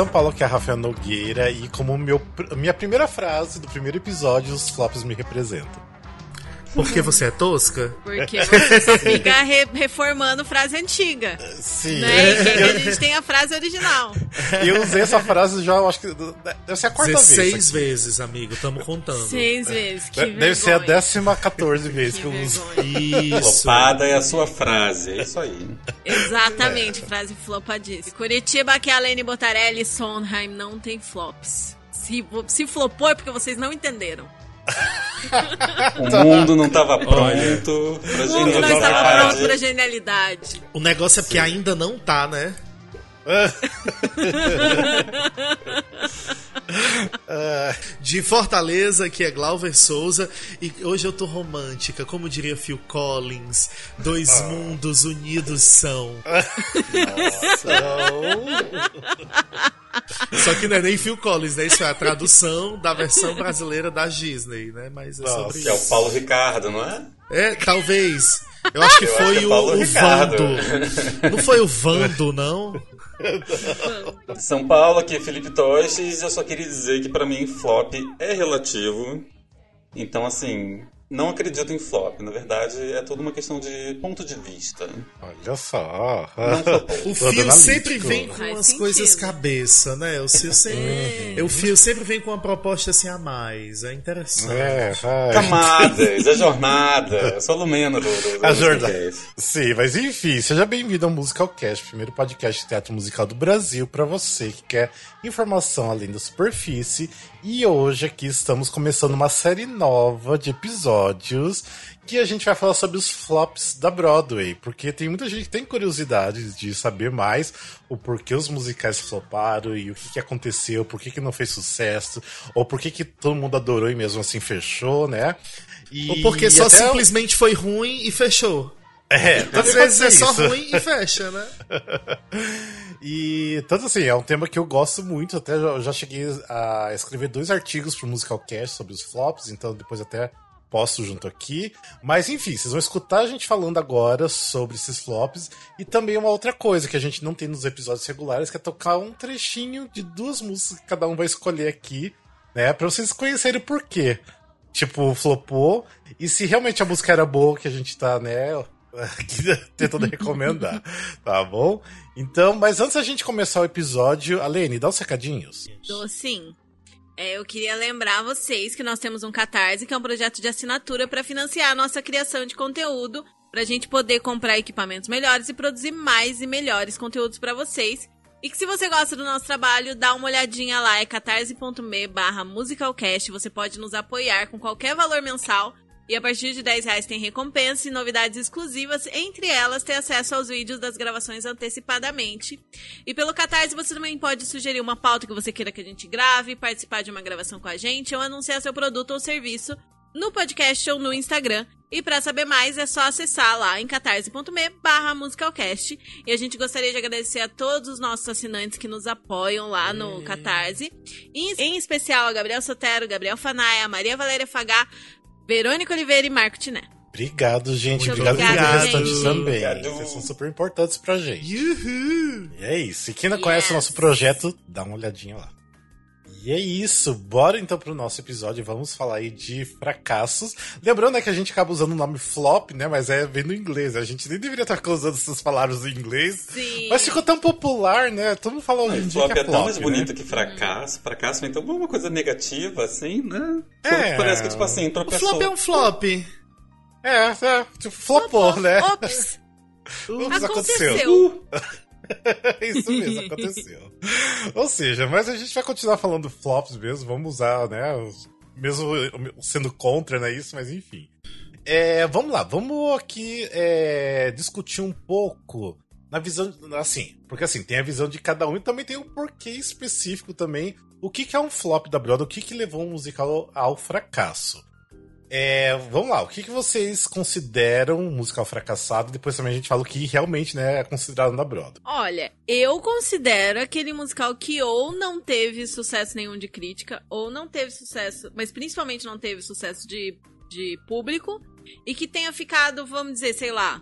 São Paulo, que é a Rafael Nogueira, e como meu, minha primeira frase do primeiro episódio, os flops me representam. Porque você é tosca? Porque você fica re reformando frase antiga. Sim. Né? E que a gente tem a frase original. E eu usei essa frase já, eu acho que deve ser a quarta 16 vez. Seis vezes, amigo, estamos contando. Seis vezes, que Deve vergonha. ser a décima 14 vezes que, que eu uso. Isso. Flopada é a sua frase, é isso aí. Exatamente, frase flopadíssima. Curitiba, que é a Lene Botarelli, Sondheim não tem flops. Se, se flopou é porque vocês não entenderam. O mundo não estava pronto pra O mundo não estava pronto pra genialidade. O negócio é porque ainda não tá, né? De Fortaleza, que é Glauber Souza, e hoje eu tô romântica, como diria Phil Collins, dois mundos unidos são. Só que não é nem Phil Collins, né? Isso é a tradução da versão brasileira da Disney, né? Mas é Nossa, sobre Que é o isso. Paulo Ricardo, não é? É, talvez. Eu acho que Eu foi é o, o. Vando. Não foi o Vando, não? São Paulo, aqui é Felipe Toches. Eu só queria dizer que pra mim flop é relativo. Então, assim, não acredito em flop. Na verdade, é tudo uma questão de ponto de vista. Olha só. Flopou. O fio sempre vem com Faz as sentido. coisas cabeça, né? O fio sempre, o fio sempre vem com uma proposta assim a mais. É interessante. É. Camadas, a jornada. Eu sou alumeno do, do, do A jornada. podcast. Sim, mas enfim, seja bem-vindo ao Musicalcast, primeiro podcast de teatro musical do Brasil pra você que quer informação além da superfície. E hoje aqui estamos começando uma série nova de episódios que a gente vai falar sobre os flops da Broadway, porque tem muita gente que tem curiosidade de saber mais o porquê os musicais floparam e o que, que aconteceu, por que, que não fez sucesso, ou por que, que todo mundo adorou e mesmo assim fechou, né? E Ou porque só até- simplesmente foi ruim e fechou. É, Às vezes é só ruim e fecha, né? E tanto assim, é um tema que eu gosto muito. Até já, já cheguei a escrever dois artigos pro Musicalcast sobre os flops, então depois até posto junto aqui. Mas enfim, vocês vão escutar a gente falando agora sobre esses flops. E também uma outra coisa que a gente não tem nos episódios regulares, que é tocar um trechinho de duas músicas que cada um vai escolher aqui, né? Pra vocês conhecerem o porquê. Tipo, flopou. E se realmente a música era boa, que a gente tá, né? tentando recomendar, tá bom? Então, mas antes da gente começar o episódio, Alene, dá os recadinhos. Sim. É, eu queria lembrar vocês que nós temos um Catarse, que é um projeto de assinatura para financiar a nossa criação de conteúdo, pra gente poder comprar equipamentos melhores e produzir mais e melhores conteúdos para vocês. E que se você gosta do nosso trabalho, dá uma olhadinha lá, é catarse.me barra musicalcast. Você pode nos apoiar com qualquer valor mensal. E a partir de 10 reais tem recompensa e novidades exclusivas, entre elas ter acesso aos vídeos das gravações antecipadamente. E pelo Catarse você também pode sugerir uma pauta que você queira que a gente grave, participar de uma gravação com a gente ou anunciar seu produto ou serviço no podcast ou no Instagram. E para saber mais é só acessar lá em catarse.me barra musicalcast. E a gente gostaria de agradecer a todos os nossos assinantes que nos apoiam lá no Catarse. Em, em especial a Gabriel Sotero, Gabriel Fanaia, Maria Valéria Fagá, Verônica Oliveira e Marco Tiné. Obrigado, gente. Muito Obrigado pelo restante gente. também. Obrigado. Vocês são super importantes pra gente. Yuhu! E é isso. E quem não Yes. conhece o nosso projeto, dá uma olhadinha lá. E é isso. Bora então pro nosso episódio. Vamos falar aí de fracassos. Lembrando né, que a gente acaba usando o nome flop, né? Mas é vem no inglês. A gente nem deveria estar usando essas palavras em inglês. Sim. Mas ficou tão popular, né? Todo mundo fala hoje em dia Flop que é é tão flop, mais né? bonito que fracasso. Fracasso, então, é uma coisa negativa, assim, né? É. Parece que, tipo assim, O tropeçou. flop é um flop. É, é, tipo, flopou, né? Ops, Ups, aconteceu. Isso mesmo, aconteceu. Ou seja, mas a gente vai continuar falando flops mesmo, vamos usar, né? Mesmo sendo contra, né? Isso, mas enfim. É, vamos lá, vamos aqui é, discutir um pouco na visão. Assim, porque assim, tem a visão de cada um e também tem um porquê específico também. O que, que é um flop da Broadway, o que, que levou um musical ao fracasso. É, vamos lá, o que, que vocês consideram um musical fracassado? Depois também a gente fala o que realmente né, é considerado na Broadway. Olha, eu considero aquele musical que ou não teve sucesso nenhum de crítica, ou não teve sucesso, mas principalmente não teve sucesso de, de público, e que tenha ficado, vamos dizer, sei lá,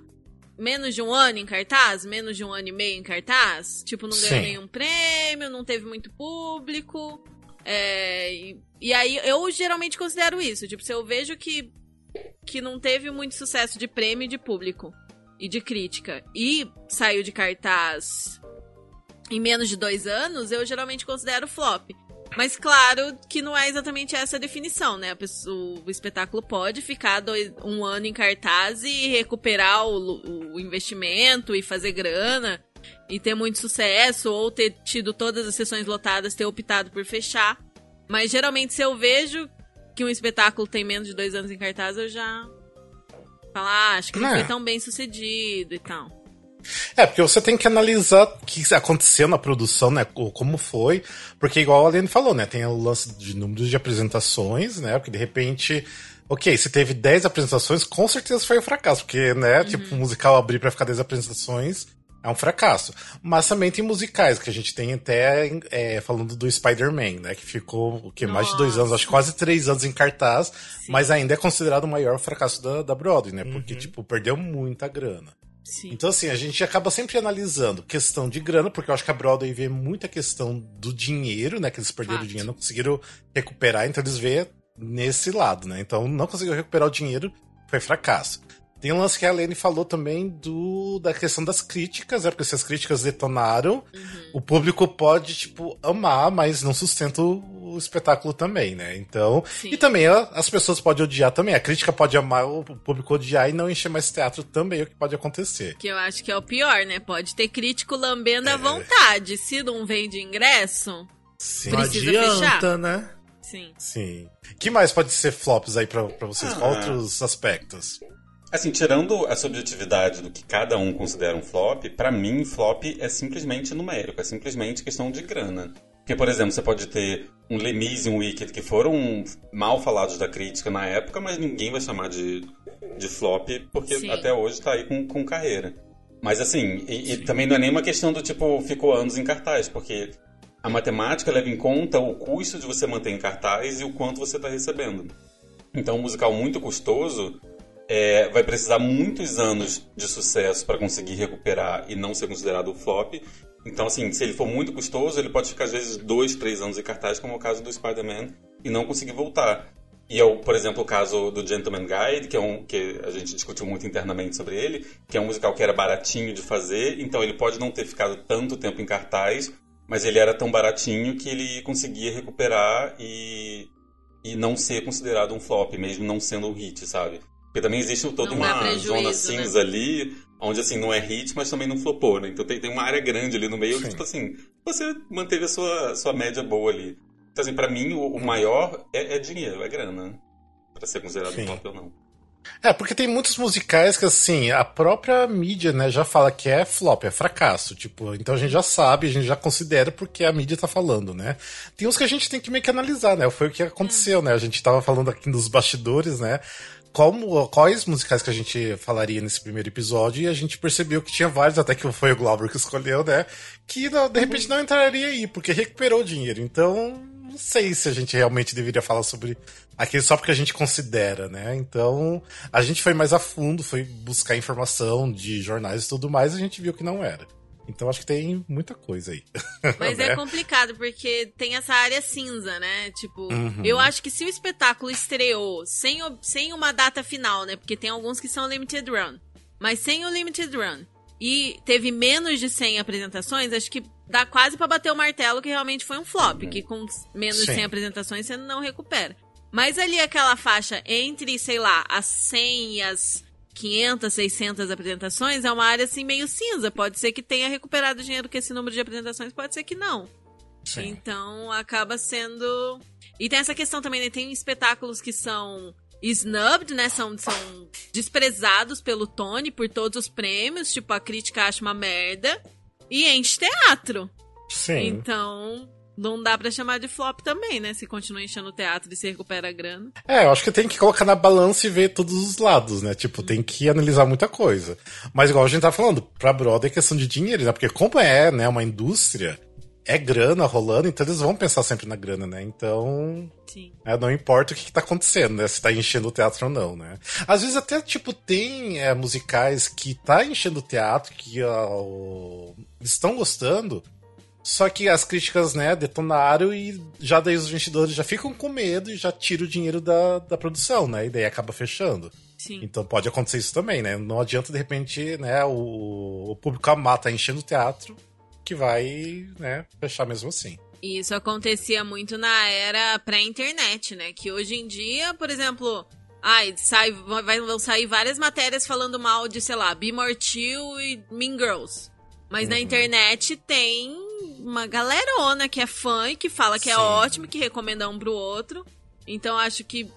menos de um ano em cartaz, menos de um ano e meio em cartaz. Tipo, não ganhou Sim. nenhum prêmio, não teve muito público. É, e, e aí eu geralmente considero isso. Tipo, se eu vejo que, que não teve muito sucesso de prêmio e de público e de crítica e saiu de cartaz em menos de dois anos, eu geralmente considero flop. Mas claro que não é exatamente essa a definição, né? O espetáculo pode ficar dois- um ano em cartaz e recuperar o, o investimento e fazer grana e ter muito sucesso, ou ter tido todas as sessões lotadas, ter optado por fechar. Mas geralmente, se eu vejo que um espetáculo tem menos de dois anos em cartaz, eu já falo, ah, acho que não É. foi tão bem sucedido e tal. É, porque você tem que analisar o que aconteceu na produção, né? o- Como foi. Porque, igual a Aline falou, né? Tem o lance de números de apresentações, né? Porque de repente. Ok, se teve 10 apresentações, com certeza foi um fracasso. Porque, né? Tipo, um musical abrir pra ficar 10 apresentações é um fracasso. Mas também tem musicais, que a gente tem até é, falando do Spider-Man, né? Que ficou o que, mais de dois anos, acho que quase três anos em cartaz, mas ainda é considerado o maior fracasso da, da Broadway, né? Porque, tipo, perdeu muita grana. Sim. Então, assim, a gente acaba sempre analisando questão de grana, porque eu acho que a Broadway vê muita questão do dinheiro, né? Que eles perderam Fato. dinheiro, não conseguiram recuperar, então eles vê nesse lado, né? Então, não conseguiu recuperar o dinheiro, foi fracasso. Tem um lance que a Lene falou também do da questão das críticas, né? Porque se as críticas detonaram, o público pode, tipo, amar, mas não sustenta o, espetáculo também, né? Então. Sim. E também as pessoas podem odiar também. A crítica pode amar, o público odiar e não encher mais teatro também, é o que pode acontecer. Que eu acho que é o pior, né? Pode ter crítico lambendo É. à vontade. Se não vende ingresso, Sim. Não Precisa adianta, fechar. né? sim. Sim. que mais pode ser flops aí pra, pra vocês? Qual Ah. outros aspectos? Assim, tirando a subjetividade do que cada um considera um flop, pra mim, flop é simplesmente numérico, é simplesmente questão de grana. Porque, por exemplo, você pode ter um Lemis e um Wicked que foram mal falados da crítica na época, mas ninguém vai chamar de, de flop, porque Sim. até hoje tá aí com, com carreira. Mas assim, e, e também não é nenhuma questão do tipo, ficou anos em cartaz, porque a matemática leva em conta o custo de você manter em cartaz e o quanto você está recebendo. Então, um musical muito custoso é, vai precisar muitos anos de sucesso para conseguir recuperar e não ser considerado flop. Então, assim, se ele for muito custoso, ele pode ficar às vezes dois, três anos em cartaz, como é o caso do Spider-Man, e não conseguir voltar. E é, o, por exemplo, o caso do Gentleman Guide, que é um que a gente discutiu muito internamente sobre ele, que é um musical que era baratinho de fazer, então ele pode não ter ficado tanto tempo em cartaz, mas ele era tão baratinho que ele conseguia recuperar e, e não ser considerado um flop, mesmo não sendo um hit, sabe? Porque também existe toda Não uma prejuízo, zona né? cinza ali, onde assim, não é hit, mas também não flopou, né? Então tem, tem uma área grande ali no meio Sim. que, tipo assim, você manteve a sua, sua média boa ali. Então, assim, pra mim, o, o maior é, é dinheiro, é grana. Pra ser considerado Sim. flop ou não. É, porque tem muitos musicais que, assim, a própria mídia, né, já fala que é flop, é fracasso. Tipo, então a gente já sabe, a gente já considera porque a mídia tá falando, né? Tem uns que a gente tem que meio que analisar, né? Foi o que aconteceu, né? A gente tava falando aqui nos bastidores, né? Como, quais musicais que a gente falaria nesse primeiro episódio, e a gente percebeu que tinha vários, até que foi o Glauber que escolheu, né? Que de repente não entraria aí, porque recuperou o dinheiro. Então, não sei se a gente realmente deveria falar sobre aquele só porque a gente considera, né? Então, a gente foi mais a fundo, foi buscar informação de jornais e tudo mais, e a gente viu que não era. Então, acho que tem muita coisa aí. Mas né? é complicado, porque tem essa área cinza, né? Tipo, Uhum. eu acho que se o espetáculo estreou sem, sem uma data final, né? Porque tem alguns que são limited run. Mas sem o limited run e teve menos de 100 apresentações, acho que dá quase pra bater o martelo que realmente foi um flop. Que com menos de Sim. 100 apresentações você não recupera. Mas ali aquela faixa entre, sei lá, as 100 e as 500, 600 apresentações é uma área assim meio cinza. Pode ser que tenha recuperado dinheiro com esse número de apresentações, pode ser que não. Sim. Então acaba sendo. E tem essa questão também, né? Tem espetáculos que são snubbed, né? São, são desprezados pelo Tony por todos os prêmios. Tipo, a crítica acha uma merda. E enche teatro. Sim. Então. Não dá pra chamar de flop também, né? Se continua enchendo o teatro e se recupera a grana. É, eu acho que tem que colocar na balança e ver todos os lados, né? Tipo, tem que analisar muita coisa. Mas igual a gente tá falando, pra Broadway é questão de dinheiro, né? Porque como é, né, uma indústria, é grana rolando, então eles vão pensar sempre na grana, né? Então. É, não importa o que, que tá acontecendo, né? Se tá enchendo o teatro ou não, né? Às vezes até, tipo, tem é, musicais que tá enchendo o teatro, que uh, eles estão gostando, só que as críticas, né, detonaram e já daí os investidores já ficam com medo e já tiram o dinheiro da, da produção, né? E daí acaba fechando. Sim. Então pode acontecer isso também, né? Não adianta, de repente, né, o, o público amar tá enchendo o teatro que vai, né, fechar mesmo assim. Isso acontecia muito na era pré-internet, né? Que hoje em dia, por exemplo, ai, sai, vai, vão sair várias matérias falando mal de, sei lá, Be Mortil e Mean Girls. Mas uhum. na internet tem uma galerona que é fã e que fala que é Sim. é ótimo, que recomenda um pro outro. Então acho que,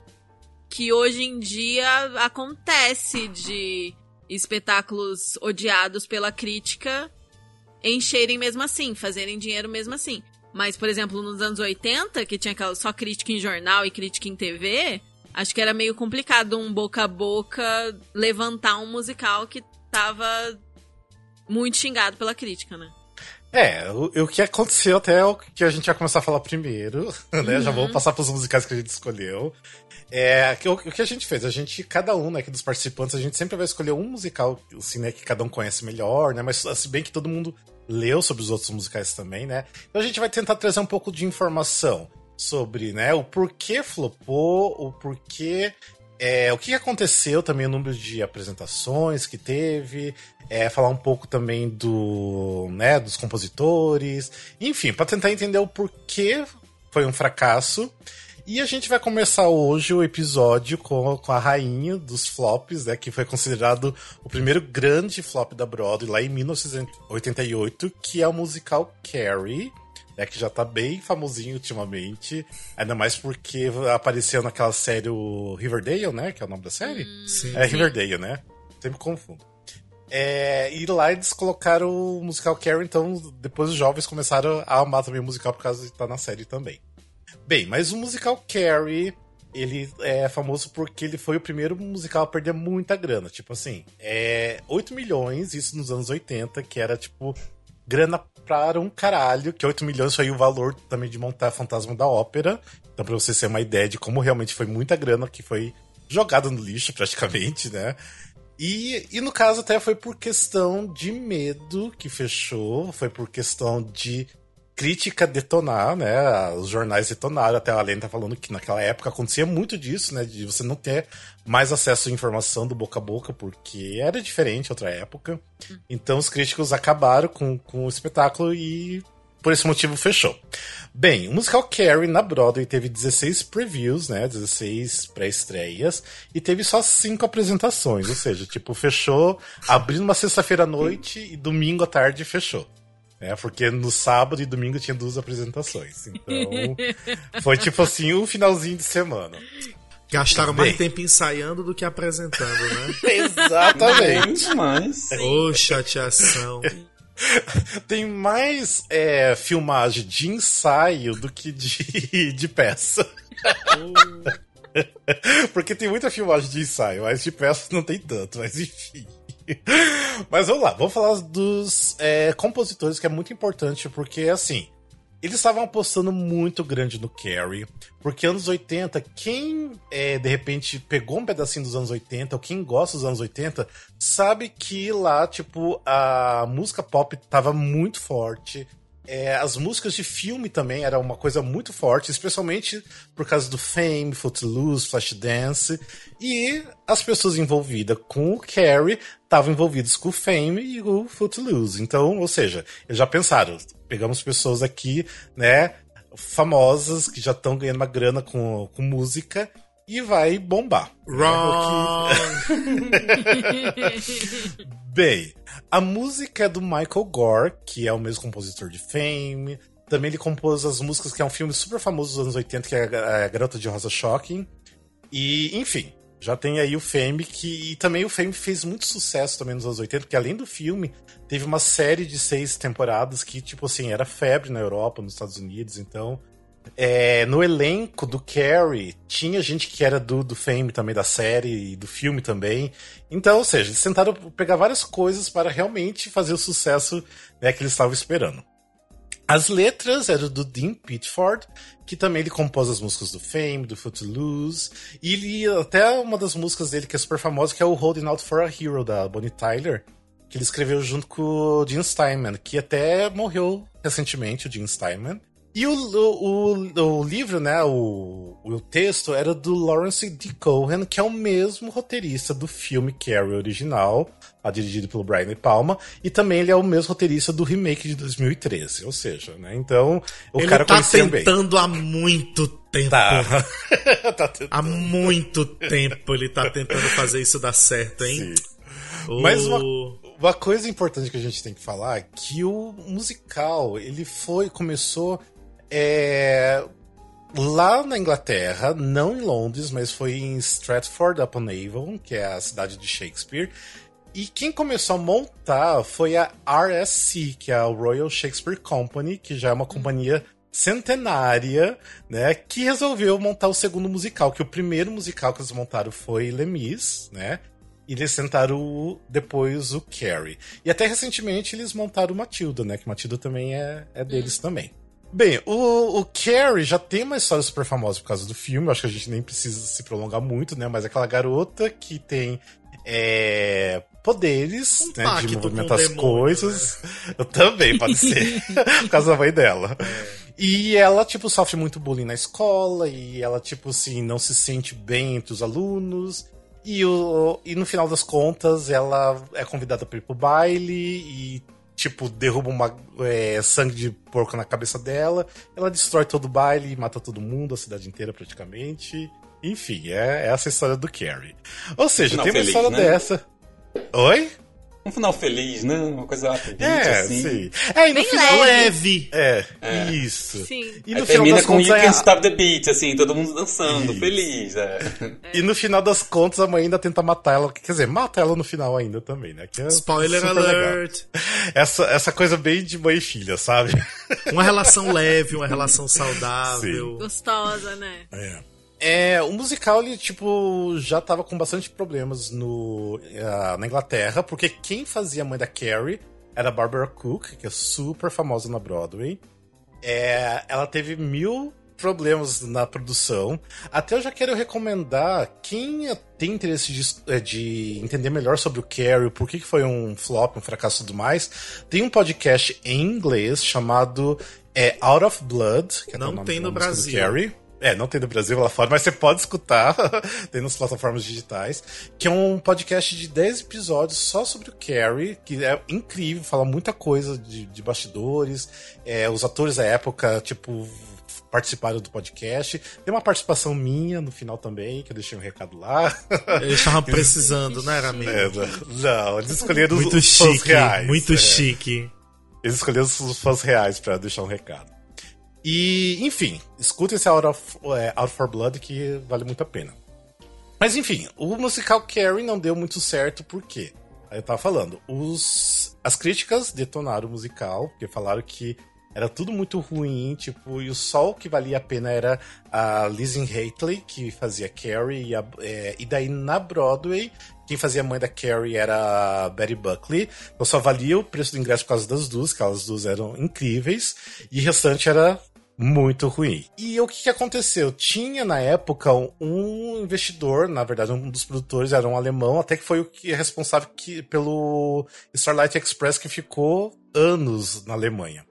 que hoje em dia acontece de espetáculos odiados pela crítica encherem mesmo assim, fazerem dinheiro mesmo assim. Mas, por exemplo, nos anos 80, que tinha aquela só crítica em jornal e crítica em TV, acho que era meio complicado um boca a boca levantar um musical que tava muito xingado pela crítica, né? É, o, o que aconteceu até é o que a gente vai começar a falar primeiro, né? Uhum. Já vamos passar para os musicais que a gente escolheu. É, o, o, que a gente fez? A gente, cada um né, dos participantes, a gente sempre vai escolher um musical, assim, né, que cada um conhece melhor, né? Mas se bem que todo mundo leu sobre os outros musicais também, né? Então a gente vai tentar trazer um pouco de informação sobre, né, o porquê flopou, o porquê é, o que aconteceu também, o número de apresentações que teve, é, falar um pouco também do, né, dos compositores, enfim, para tentar entender o porquê foi um fracasso. E a gente vai começar hoje o episódio com, com a rainha dos flops, né, que foi considerado o primeiro grande flop da Broadway lá em 1988, que é o musical Carrie é que já tá bem famosinho ultimamente. Ainda mais porque apareceu naquela série Riverdale, né? Que é o nome da série? Hum, sim. É Riverdale, né? Sempre confundo. É, e lá eles colocaram o musical Carrie, então depois os jovens começaram a amar também o musical por causa de estar na série também. Bem, mas o musical Carrie, ele é famoso porque ele foi o primeiro musical a perder muita grana. Tipo assim, é 8 milhões, isso nos anos 80, que era tipo grana para um caralho, que 8 milhões foi o valor também de montar Fantasma da Ópera. Então, pra você ter uma ideia de como realmente foi muita grana que foi jogada no lixo, praticamente, né? E, e no caso até foi por questão de medo que fechou, foi por questão de crítica detonar, né? Os jornais detonaram, até a Lena tá falando que naquela época acontecia muito disso, né? De você não ter mais acesso à informação do boca a boca, porque era diferente outra época. Então os críticos acabaram com, com o espetáculo e por esse motivo fechou. Bem, o musical Carrie na Broadway teve 16 previews, né? 16 pré-estreias e teve só 5 apresentações, ou seja, tipo, fechou abrindo uma sexta-feira à noite e domingo à tarde fechou. É, porque no sábado e domingo tinha duas apresentações. Então, foi tipo assim, um finalzinho de semana. Gastaram Bem. mais tempo ensaiando do que apresentando, né? Exatamente. mas... Ô, chateação. Tem mais é, filmagem de ensaio do que de, de peça. Porque tem muita filmagem de ensaio, mas de peça não tem tanto, mas enfim. Mas vamos lá, vamos falar dos é, compositores, que é muito importante, porque assim, eles estavam apostando muito grande no Carrie, porque anos 80, quem é, de repente pegou um pedacinho dos anos 80, ou quem gosta dos anos 80, sabe que lá, tipo, a música pop tava muito forte, é, as músicas de filme também eram uma coisa muito forte, especialmente por causa do Fame, Footloose, Flashdance. E as pessoas envolvidas com o Carrie estavam envolvidas com o Fame e o Footloose. Então, ou seja, eles já pensaram, pegamos pessoas aqui, né, famosas, que já estão ganhando uma grana com, com música, e vai bombar. Wrong! Bem, a música é do Michael Gore, que é o mesmo compositor de Fame. Também ele compôs as músicas, que é um filme super famoso dos anos 80, que é a Garota de Rosa Shocking. E, enfim, já tem aí o Fame, que e também o Fame fez muito sucesso também nos anos 80, porque além do filme, teve uma série de seis temporadas que, tipo assim, era febre na Europa, nos Estados Unidos, então é, no elenco do Carrie, tinha gente que era do, do Fame também, da série e do filme também. Então, ou seja, eles tentaram pegar várias coisas para realmente fazer o sucesso né, que eles estavam esperando. As letras eram do Dean Pitford, que também ele compôs as músicas do Fame, do Footloose, e ele, até uma das músicas dele que é super famosa, que é o Holding Out for a Hero, da Bonnie Tyler, que ele escreveu junto com o Jim Steinman, que até morreu recentemente, o Jim Steinman. E o, o, o, o livro, né, o, o texto era do Lawrence D. Cohen, que é o mesmo roteirista do filme Carrie original, dirigido pelo Brian Palma, e também ele é o mesmo roteirista do remake de 2013, ou seja, né, então o ele cara tá tentando há muito tempo. Tá. tá tentando. Há muito tempo ele tá tentando fazer isso dar certo, hein? Sim. Mas uma, uma coisa importante que a gente tem que falar é que o musical, ele foi, começou é, lá na Inglaterra, não em Londres, mas foi em Stratford-upon-Avon, que é a cidade de Shakespeare. E quem começou a montar foi a RSC, que é a Royal Shakespeare Company, que já é uma companhia centenária, né, que resolveu montar o segundo musical, que o primeiro musical que eles montaram foi Lemis, né, e eles sentaram depois o Carrie. E até recentemente eles montaram Matilda, né, que Matilda também é, é deles também. Bem, o, o Carrie já tem uma história super famosa por causa do filme, acho que a gente nem precisa se prolongar muito, né? Mas é aquela garota que tem é, poderes, um né? De movimentar as demônio, coisas. Né? Eu também, pode ser. por causa da mãe dela. É. E ela, tipo, sofre muito bullying na escola, e ela, tipo assim, não se sente bem entre os alunos. E, o, e no final das contas, ela é convidada para ir pro baile e tipo, derruba uma é, sangue de porco na cabeça dela. Ela destrói todo o baile, mata todo mundo, a cidade inteira praticamente. Enfim, é, é essa história do Carrie. Ou seja, Não, tem uma história né? dessa. Oi? Um final feliz, né? Uma coisa rapidinha, é, assim. Sim. É, e no Bem final leve. É, é, isso. Sim. E no Aí final termina com You Can't Stop the Beat, assim, todo mundo dançando, isso. feliz. É. E no final das contas, a mãe ainda tenta matar ela. Quer dizer, mata ela no final ainda também, né? É Spoiler alert! Essa, essa coisa bem de mãe e filha, sabe? Uma relação leve, uma relação saudável. Sim. Gostosa, né? É. É, o musical, ele, tipo, já tava com bastante problemas no, uh, na Inglaterra, porque quem fazia a mãe da Carrie era a Barbara Cook, que é super famosa na Broadway. É, ela teve mil problemas na produção. Até eu já quero recomendar quem tem interesse de, é, de entender melhor sobre o Carrie, por que foi um flop, um fracasso e tudo mais. Tem um podcast em inglês chamado é, Out of Blood, que é Não tem no Brasil. Carrie. É, não tem no Brasil lá fora, mas você pode escutar, tem nas plataformas digitais, que é um podcast de 10 episódios só sobre o Carrie, que é incrível, fala muita coisa de, de bastidores, é, os atores da época, tipo, participaram do podcast. Tem uma participação minha no final também, que eu deixei um recado lá. Eles estavam precisando, não era amigo? É, não, eles escolheram muito os chique, fãs reais. Muito é. chique. Eles escolheram os fãs reais para deixar um recado. E, enfim, escuta esse Out, of, é, Out for Blood que vale muito a pena. Mas enfim, o musical Carrie não deu muito certo, por quê? Aí eu tava falando, os, as críticas detonaram o musical, porque falaram que era tudo muito ruim, tipo, e o sol que valia a pena era a Lizzie Haitley, que fazia Carrie, e, a, é, e daí na Broadway, quem fazia a mãe da Carrie era a Betty Buckley. Então só valia o preço do ingresso por causa das duas, que elas duas eram incríveis, e o restante era muito ruim. E o que, que aconteceu? Tinha na época um investidor, na verdade, um dos produtores era um alemão, até que foi o que é responsável que, pelo Starlight Express que ficou anos na Alemanha.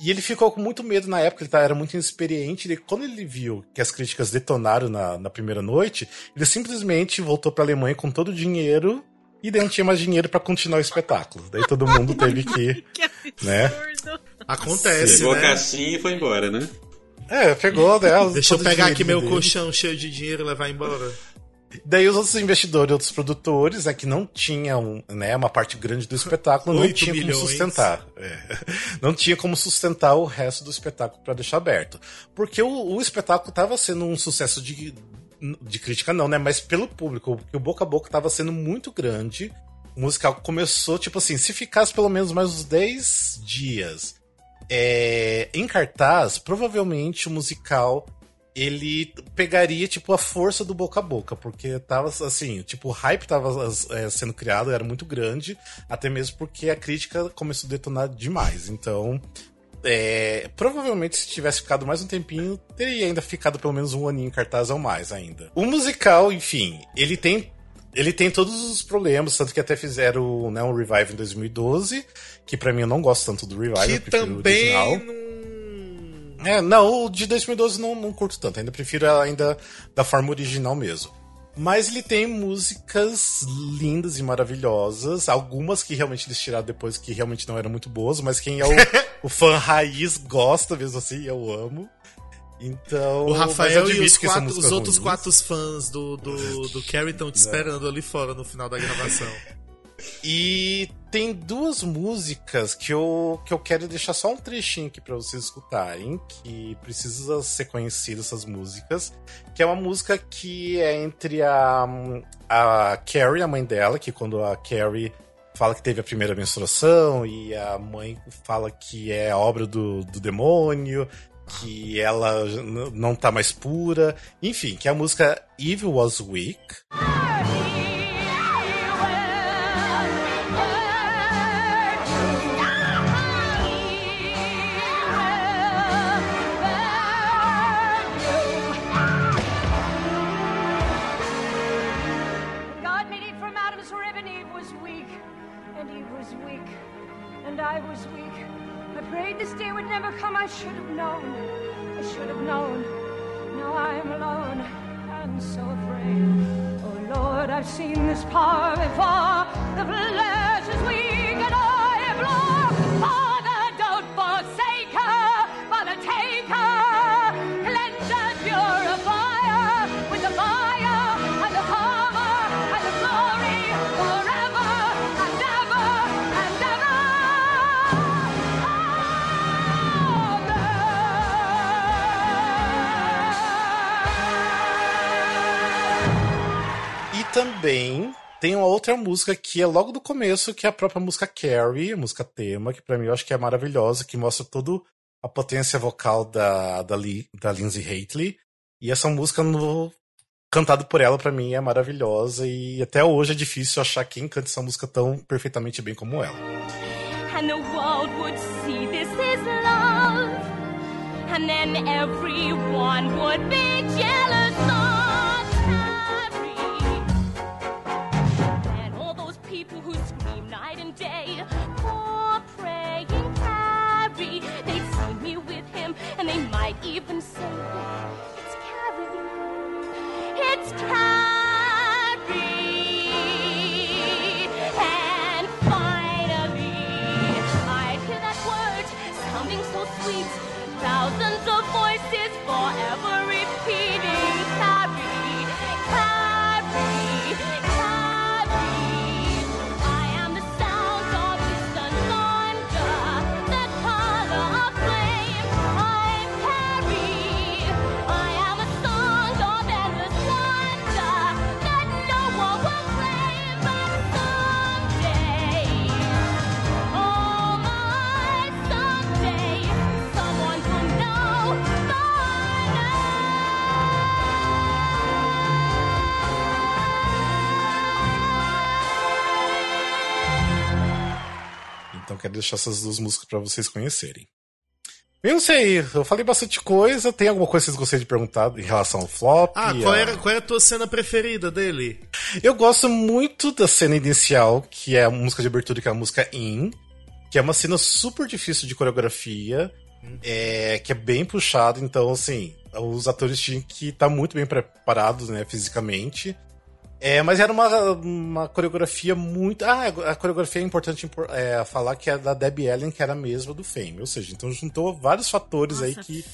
E ele ficou com muito medo na época, ele tá, era muito inexperiente. E quando ele viu que as críticas detonaram na, na primeira noite, ele simplesmente voltou pra Alemanha com todo o dinheiro e daí não tinha mais dinheiro para continuar o espetáculo. Daí todo mundo teve que. que né? Acontece. Pegou né? a caixinha e foi embora, né? É, pegou dela. Deixa eu pegar aqui meu dele. colchão cheio de dinheiro e levar embora. Daí os outros investidores, outros produtores, né, que não tinham né, uma parte grande do espetáculo, não tinha milhões. como sustentar. É, não tinha como sustentar o resto do espetáculo para deixar aberto. Porque o, o espetáculo estava sendo um sucesso de, de crítica não, né? Mas pelo público, porque o boca a boca tava sendo muito grande. O musical começou, tipo assim, se ficasse pelo menos mais uns 10 dias é, em cartaz, provavelmente o musical ele pegaria, tipo, a força do boca a boca, porque tava, assim, tipo, o hype tava é, sendo criado, era muito grande, até mesmo porque a crítica começou a detonar demais. Então, é, provavelmente se tivesse ficado mais um tempinho, teria ainda ficado pelo menos um aninho em cartaz ou mais ainda. O musical, enfim, ele tem ele tem todos os problemas, tanto que até fizeram né, um revive em 2012, que para mim eu não gosto tanto do revive, que também não... É, não, o de 2012 não, não curto tanto, ainda prefiro ainda da forma original mesmo. Mas ele tem músicas lindas e maravilhosas. Algumas que realmente eles tiraram depois que realmente não eram muito boas, mas quem é o, o fã raiz gosta mesmo assim, eu amo. Então. O Rafael e os, quatro, os outros quatro fãs do, do, do Carrie estão te esperando ali fora no final da gravação. E tem duas músicas que eu, que eu quero deixar só um trechinho aqui para vocês escutarem, que precisa ser conhecida essas músicas, que é uma música que é entre a, a Carrie, a mãe dela, que quando a Carrie fala que teve a primeira menstruação e a mãe fala que é obra do, do demônio, que ela não tá mais pura, enfim, que a música Evil Was Weak. This day would never come. I should have known. I should have known. Now I'm alone and so afraid. Oh Lord, I've seen this power before. The flesh is weak and I am Lord. Também tem uma outra música que é logo do começo, que é a própria música Carrie, a música tema, que pra mim eu acho que é maravilhosa, que mostra toda a potência vocal da, da, Lee, da Lindsay Haitley. E essa música no, cantado por ela, pra mim, é maravilhosa. E até hoje é difícil achar quem canta essa música tão perfeitamente bem como ela. and the world would see this is love. And then everyone would be jealous of even say, It's quero deixar essas duas músicas pra vocês conhecerem. Eu não sei, eu falei bastante coisa. Tem alguma coisa que vocês gostariam de perguntar em relação ao flop? Ah, qual a- era, qual era a tua cena preferida dele? Eu gosto muito da cena inicial, que é a música de abertura, que é a música In, que é uma cena super difícil de coreografia, é, que é bem puxado, então, assim, os atores tinham que estar muito bem preparados, né, fisicamente. É, mas era uma, uma coreografia muito. Ah, a coreografia é importante impor- é, falar que é da Debbie Allen, que era a mesma do Fame. Ou seja, então juntou vários fatores aí Nossa, que.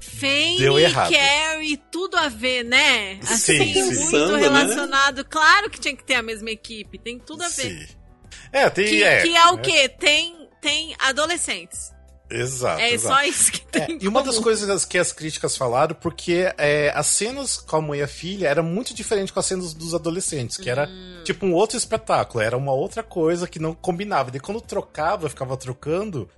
Fame, Deu errado. Carrie, tudo a ver, né? Assim, Sim, sim. muito né? relacionado. Claro que tinha que ter a mesma equipe, tem tudo a ver. Sim. É, tem. Que é, que é o né? quê? Tem, tem adolescentes. Exato. É exato. só isso que É, tem. e uma das coisas que as críticas falaram, porque é, as cenas com a mãe e a filha era muito diferente com as cenas dos adolescentes, que era Hum. tipo um outro espetáculo, era uma outra coisa que não combinava. E quando trocava, ficava trocando,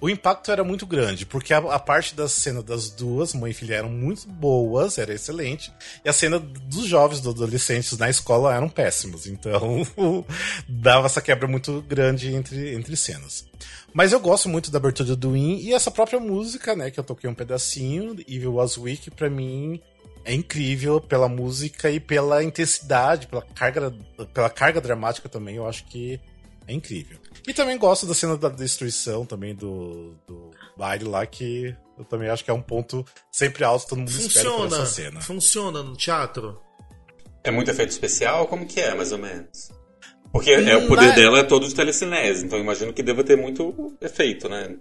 o impacto era muito grande, porque a, a, parte da cena das duas, mãe e filha, eram muito boas, era excelente, e a cena dos jovens, dos adolescentes na escola eram péssimos, então dava essa quebra muito grande entre, entre cenas. Mas eu gosto muito da abertura do In e essa própria música, né, que eu toquei um pedacinho, Evil Was Weak, pra mim é incrível pela música e pela intensidade, pela carga, pela carga dramática também, eu acho que é incrível. E também gosto da cena da destruição também do, do baile lá, que eu também acho que é um ponto sempre alto, todo mundo funciona, espera por essa cena. Funciona no teatro? É muito efeito especial? Como que é, mais ou menos? Porque é, o poder Na... dela é todo de telecinese, então imagino que deva ter muito efeito, né?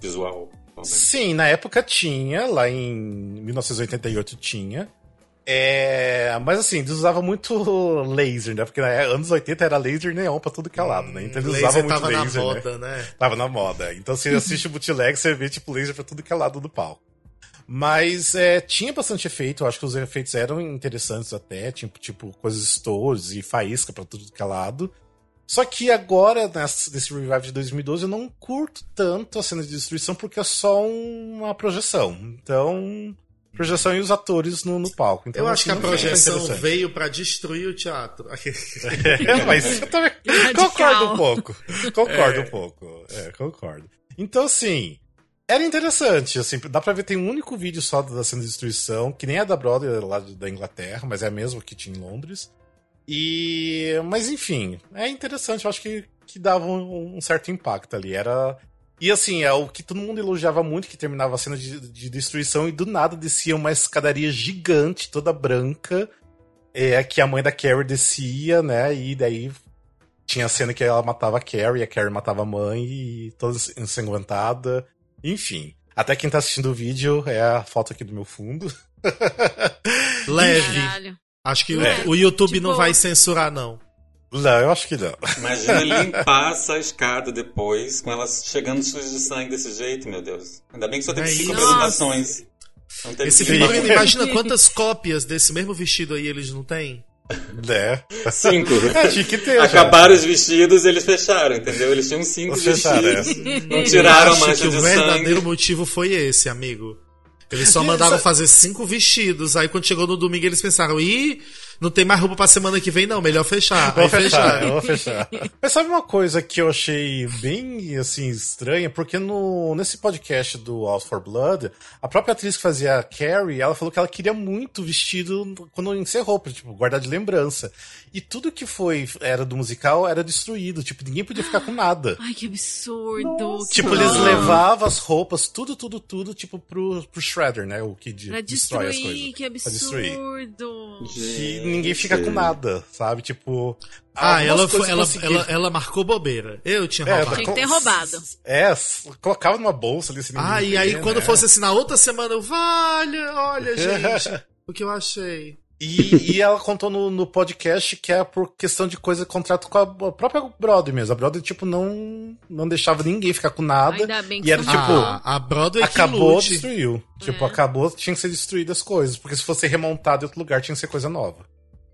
Visual. Sim, na época tinha, lá em 1988 tinha. É, mas assim, eles usavam muito laser, né? Porque né, anos 80 era laser neon pra tudo que é lado, né? Então eles usavam muito tava laser. Tava na moda, né? né? Tava na moda. Então você assiste o bootleg, você vê tipo laser pra tudo que é lado do palco. Mas é, tinha bastante efeito, eu acho que os efeitos eram interessantes até, tipo, tipo coisas stores e faísca pra tudo que é lado. Só que agora, nesse, nesse revive de 2012, eu não curto tanto a cena de destruição porque é só uma projeção. Então, projeção e os atores no, no palco. Então, eu acho assim, que a projeção veio para destruir o teatro. é, mas eu também concordo um pouco. Concordo é. um pouco. É, concordo. Então, assim, era interessante, assim, dá pra ver, tem um único vídeo só da cena de destruição, que nem é da Broadway lá da Inglaterra, mas é a mesma que tinha em Londres. E. Mas enfim, é interessante, eu acho que, que dava um, um certo impacto ali. Era e assim, é o que todo mundo elogiava muito, que terminava a cena de, de destruição e do nada descia uma escadaria gigante, toda branca, é, que a mãe da Carrie descia, né? E daí tinha a cena que ela matava a Carrie, a Carrie matava a mãe e toda ensanguentada. Enfim, até quem tá assistindo o vídeo é a foto aqui do meu fundo. Leve. Caralho. Acho que é. o, o YouTube tipo... não vai censurar, não. Não, eu acho que não. Imagina limpar essa escada depois, com elas chegando sujas de sangue desse jeito, meu Deus. Ainda bem que só teve cinco apresentações. Esse figurino, imagina quantas cópias desse mesmo vestido aí eles não têm? É. Cinco. É, tinha que ter. Acabaram já. os vestidos eles fecharam, entendeu? Eles tinham cinco vestidos. Fecharam, é. Não tiraram a mancha que o verdadeiro motivo foi esse, amigo. Eles só mandavam fazer cinco vestidos. Aí quando chegou no domingo eles pensaram, ih, não tem mais roupa pra semana que vem, não. Melhor fechar. Vou fechar, eu vou fechar. Mas sabe uma coisa que eu achei bem, assim, estranha? Porque no, nesse podcast do House for Blood, a própria atriz que fazia a Carrie, ela falou que ela queria muito vestido quando encerrou, pra, tipo, guardar de lembrança. E tudo que foi, era do musical, era destruído. Tipo, ninguém podia ficar com nada. Ai, que absurdo. Nossa. Tipo, eles levavam as roupas, tudo, tudo, tudo, tipo, pro, pro Shredder, né? O que de, pra destrói destruir, as coisas. Que absurdo. Que ninguém fica com nada, sabe? Tipo. Ah, ela, foi, ela, ela, ela, marcou bobeira. Eu tinha roubado. É, tinha que ter roubado. É, colocava numa bolsa ali. Assim, ah, e aí quando né? fosse assim na outra semana, eu, vale, olha, gente, o que eu achei. E, e, ela contou no, no, podcast que é por questão de coisa contrato com a própria Broadway mesmo. A Broadway, tipo, não, não deixava ninguém ficar com nada. Ainda bem que e era tipo. A, a Broadway acabou, destruiu. Tipo, é. acabou, tinha que ser destruídas as coisas. Porque se fosse remontado em outro lugar, tinha que ser coisa nova.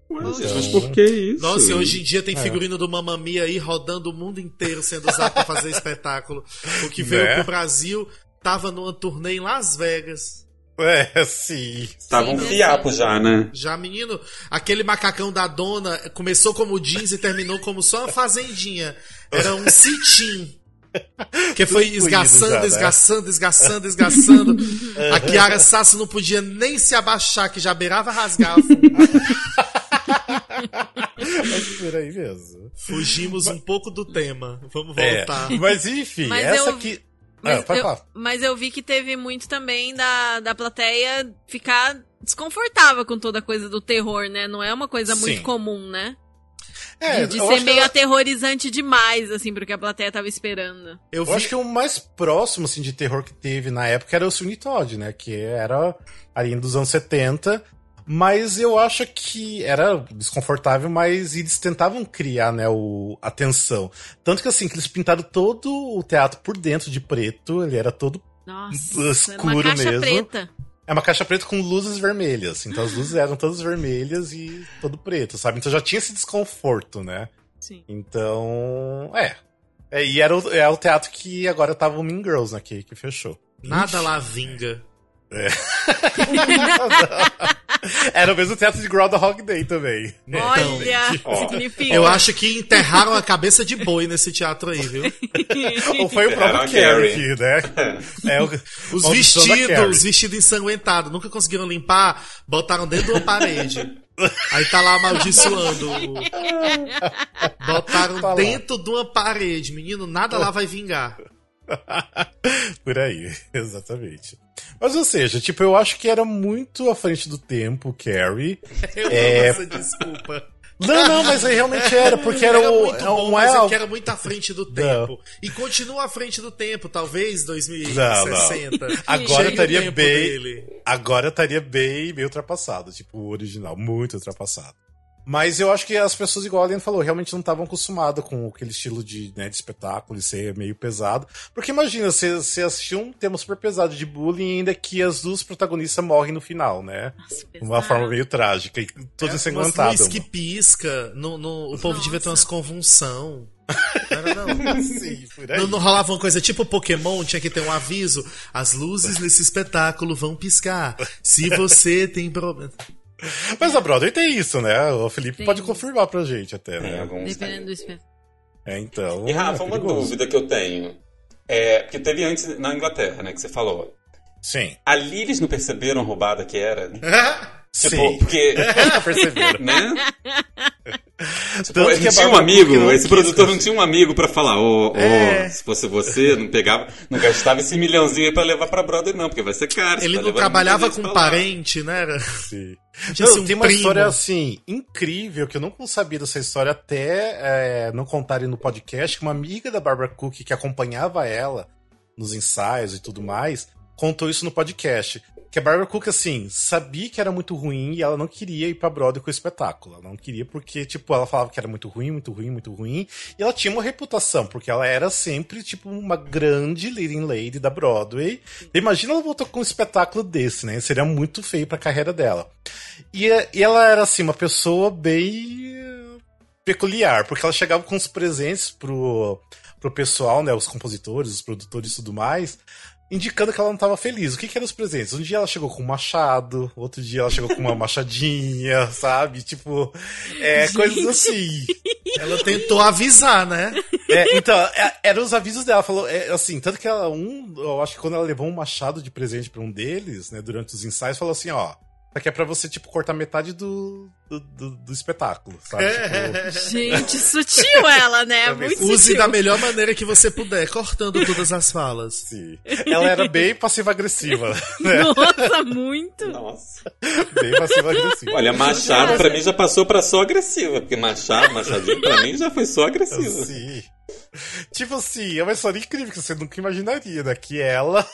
Mas, então... mas por que isso? Nossa, hoje em dia tem é. figurino é. do Mamma Mia aí rodando o mundo inteiro sendo usado pra fazer espetáculo. O que veio né? pro Brasil tava numa turnê em Las Vegas. É, sim. Tava um fiapo já, né? Já, menino, aquele macacão da dona começou como jeans e terminou como só uma fazendinha. Era um citim. Que foi esgaçando, né? esgaçando, esgaçando, esgaçando. A Kiara Sassi não podia nem se abaixar, que já beirava rasgar. Mas por aí mesmo. Fugimos mas... um pouco do tema. Vamos é, voltar. É, mas enfim, mas essa eu... aqui. Mas, ah, eu, mas eu vi que teve muito também da, da plateia ficar desconfortável com toda a coisa do terror, né? Não é uma coisa muito Sim. comum, né? É, de, de ser meio ela... aterrorizante demais, assim, pro que a plateia tava esperando. Eu, vi... eu, acho que o mais próximo, assim, de terror que teve na época era o Sweeney Todd, né? Que era ali dos anos 70. Mas eu acho que era desconfortável, mas eles tentavam criar, né, o, a tensão. Tanto que assim, que eles pintaram todo o teatro por dentro de preto, ele era todo Nossa, escuro uma caixa mesmo. Preta. É uma caixa preta com luzes vermelhas. Então as luzes eram todas vermelhas e todo preto, sabe? Então já tinha esse desconforto, né? Sim. Então, é. É, e era o, é o teatro que agora tava o Mean Girls, né? Que, que fechou. Nada lá vinga. Era o mesmo teatro de Groundhog Day também. Olha, Ó, significa. Eu acho que enterraram a cabeça de boi nesse teatro aí, viu? Ou foi o próprio Carrie. Né? É, o, Os vestidos, os vestidos ensanguentados, nunca conseguiram limpar, botaram dentro de uma parede. Aí tá lá amaldiçoando. Botaram Tá lá. dentro de uma parede. Menino, nada lá vai vingar. Por aí, exatamente. Mas, ou seja, tipo, eu acho que era muito à frente do tempo, Carrie. Eu É. amo essa desculpa. Não, não, mas aí realmente era, porque era, o. muito é bom, um mas é que era muito à frente do tempo. E continua à frente do tempo, talvez Não, 2060. Agora Chegue o estaria bem. dele. Agora estaria bem, bem ultrapassado, tipo o original, muito ultrapassado. Mas eu acho que as pessoas, igual a Aline falou, realmente não estavam acostumadas com aquele estilo de, né, de espetáculo e ser meio pesado. Porque imagina, você, você assistiu um tema super pesado de bullying e ainda que as duas protagonistas morrem no final, né? Nossa, De uma forma meio trágica e toda É, Umas ensanguentada. luzes que pisca, no, no- o povo devia ter umas convulsão. Não não. Sim. Não, não rolava uma coisa tipo Pokémon, tinha que ter um aviso. As luzes nesse espetáculo vão piscar. Se você tem problema. Mas a Broadway tem isso, né? O Felipe Tem. pode confirmar pra gente até, Tem né? alguns Dependendo do espetáculo. É, então. E Rafa, é uma dúvida que eu tenho. É, porque teve antes na Inglaterra, né, que você falou. Sim. Ali eles não perceberam a roubada que era? Tipo, Sim. porque, Perceberam. né? Tipo, Tanto ele que a tinha um amigo, esse quis produtor não tinha um amigo pra falar, ô, ô, É. se fosse você, não pegava, não gastava esse milhãozinho aí pra levar pra Brother, não, porque vai ser caro. Ele tá não trabalhava com parente, né? Era- Sim. Não, assim, um tem uma primo. história assim, incrível, que eu não sabia dessa história até é, não contarem no podcast, que uma amiga da Barbara Cook que acompanhava ela nos ensaios e tudo mais, contou isso no podcast. Que a Barbara Cook, assim, sabia que era muito ruim e ela não queria ir pra Broadway com o espetáculo. Ela não queria porque, tipo, ela falava que era muito ruim, muito ruim, muito ruim. E ela tinha uma reputação, porque ela era sempre, tipo, uma grande leading lady da Broadway. Imagina ela voltar com um espetáculo desse, né? Seria muito feio pra carreira dela. E, e ela era, assim, uma pessoa bem peculiar, porque ela chegava com os presentes pro, pro pessoal, né? Os compositores, os produtores e tudo mais, indicando que ela não estava feliz. O que, que eram os presentes? Um dia ela chegou com um machado, outro dia ela chegou com uma machadinha, sabe? Tipo, é, coisas assim. Ela tentou avisar, né? É, então, é, eram os avisos dela. Falou, é, assim, tanto que ela, um, eu acho que quando ela levou um machado de presente pra um deles, né, durante os ensaios, falou assim: ó, aqui é pra você, tipo, cortar metade do, do, do, do espetáculo, sabe? Tipo, Gente, sutil ela, né? Muito se- Use sutil. da melhor maneira que você puder, cortando todas as falas. Sim. Ela era bem passiva-agressiva, né? Nossa, muito. Nossa. Bem passiva-agressiva. Olha, Machado pra mim já passou pra só agressiva, porque Machado, Machadinho pra mim já foi só agressiva. Sim. Tipo assim, é uma história incrível que você nunca imaginaria, né? Que ela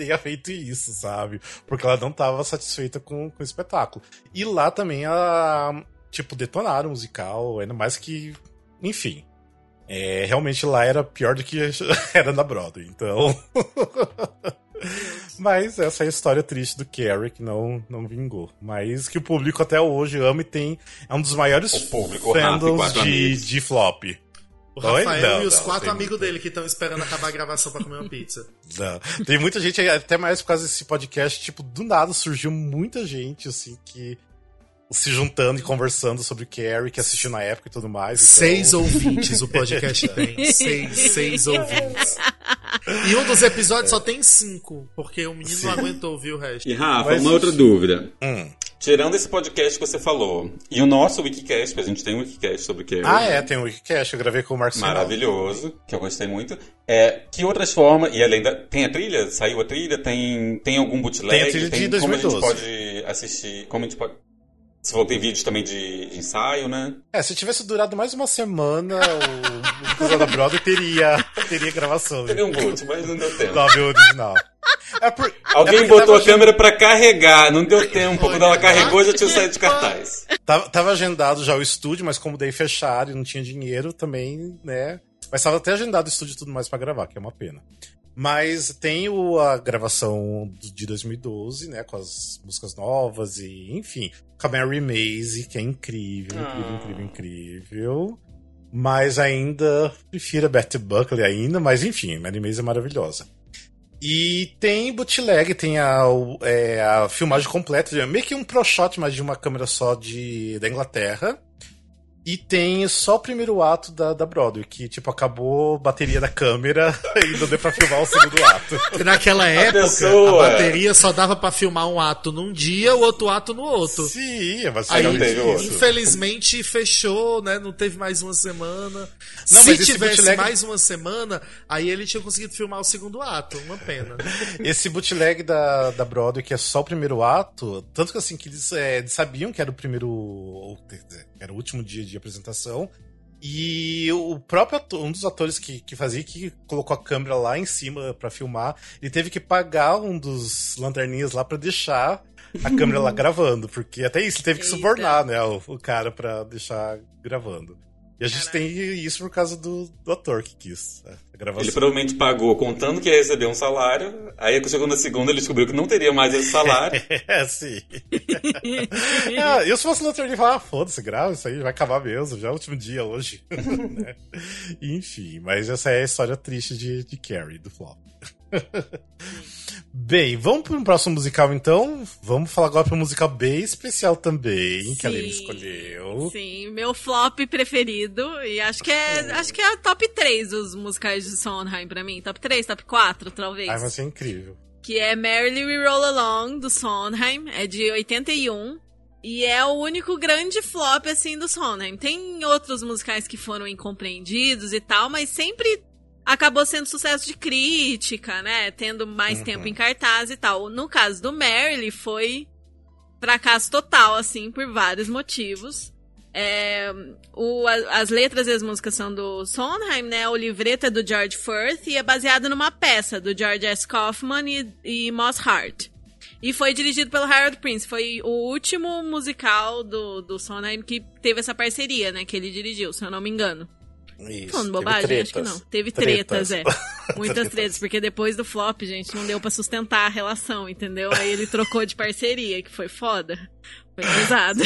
tenha feito isso, sabe? Porque ela não estava satisfeita com, com o espetáculo. E lá também a. Tipo, detonaram o musical, ainda mais que. Enfim. É, realmente lá era pior do que era na Broadway, então. Mas essa é a história triste do Carrie, que não, não vingou. Mas que o público até hoje ama e tem. É um dos maiores O público, fandoms de, de flop. O Oi? Rafael Não, e os não, quatro amigos muito. dele que estão esperando acabar a gravação pra comer uma pizza. Não. Tem muita gente, até mais por causa desse podcast, tipo, do nada surgiu muita gente, assim, que se juntando e conversando sobre o Carrie, que assistiu na época e tudo mais. então- Seis ouvintes o podcast tem. Seis, seis ouvintes. E um dos episódios só tem cinco, porque o menino não Sim. aguentou ouvir o resto. E Rafa, Mas- uma outra dúvida. Hum. Tirando esse podcast que você falou, e o nosso Wikicast, que a gente tem um Wikicast sobre o que Ah, é, tem o Wikicast, eu gravei com o Marcos Sinal. Maravilhoso, que eu gostei muito. É, que outras formas, e além da. Tem a trilha? Saiu a trilha? Tem, tem algum bootleg? Tem a trilha de como a gente 2012. pode assistir? Como a gente pode. Falou que tem vídeos também de, de ensaio, né? É, se tivesse durado mais uma semana, o, Cruzada Brother teria, teria gravação. Teve um boot, mas não deu tempo. Áudio original. É por- é Alguém porque botou a câmera pra carregar, não deu tempo. Quando ela carregou, já tinha saído de cartaz. Tava, tava agendado já o estúdio, mas como daí fecharam e não tinha dinheiro também, né? Mas tava até agendado o estúdio e tudo mais pra gravar, que é uma pena. Mas tem o, a gravação de 2012, né? Com as músicas novas e, enfim. Com a Mary Maze, que é incrível, incrível, Ah. incrível, incrível. Mas ainda prefiro a Betty Buckley ainda, mas enfim, Mary Maze é maravilhosa. E tem bootleg, tem a, é, a filmagem completa, meio que um pro shot, mas de uma câmera só de, da Inglaterra. E tem só o primeiro ato da, da Broadway, que, tipo, acabou a bateria da câmera e não deu pra filmar o segundo ato. E naquela época, a, pessoa... a, bateria só dava pra filmar um ato num dia, o outro ato no outro. Sim, mas Aí, infelizmente, fechou, né? Não teve mais uma semana. Não, Se tivesse bootleg... mais uma semana, aí ele tinha conseguido filmar o segundo ato. Uma pena. esse bootleg da, da Broadway, que é só o primeiro ato, tanto que assim, que eles, é, eles sabiam que era o primeiro era o último dia de apresentação. E o próprio ator, um dos atores que, que fazia, que colocou a câmera lá em cima para filmar, ele teve que pagar um dos lanterninhas lá para deixar a câmera lá gravando, porque até isso teve que subornar, né, o, o cara para deixar gravando. E a gente Caraca. tem isso por causa do, do ator que quis. Né? Ele provavelmente pagou contando que ia receber um salário. Aí chegou na segunda, ele descobriu que não teria mais esse salário. é, sim. é, eu se fosse no dia, falar, ah, foda-se, grava isso aí, vai acabar mesmo, já é o último dia hoje. né? Enfim, mas essa é a história triste de, de Carrie, do Flop. Bem, vamos para o próximo musical então. Vamos falar agora para um musical bem especial também, sim, que a Aline escolheu. Sim, meu flop preferido. E acho que é, oh. acho que é top 3 os musicais de Sondheim para mim. Top 3, top 4, talvez. Ai, vai ser incrível. Que é Merrily We Roll Along, do Sondheim. É de 81. E é o único grande flop, assim, do Sondheim. Tem outros musicais que foram incompreendidos e tal, mas sempre acabou sendo sucesso de crítica, né? Tendo mais uhum. tempo em cartaz e tal. No caso do Merrily, foi fracasso total, assim, por vários motivos. É, o, as letras e as músicas são do Sondheim, né? O livreto é do George Firth e é baseado numa peça do George S. Kaufman e, e Moss Hart. E foi dirigido pelo Harold Prince. Foi o último musical do, do Sondheim que teve essa parceria, né? Que ele dirigiu, se eu não me engano. Isso, Falando bobagem? Acho que não. Teve tretas, tretas é. Muitas tretas. porque depois do flop, gente, não deu para sustentar a relação, entendeu? Aí ele trocou de parceria, que foi foda. Foi pesado.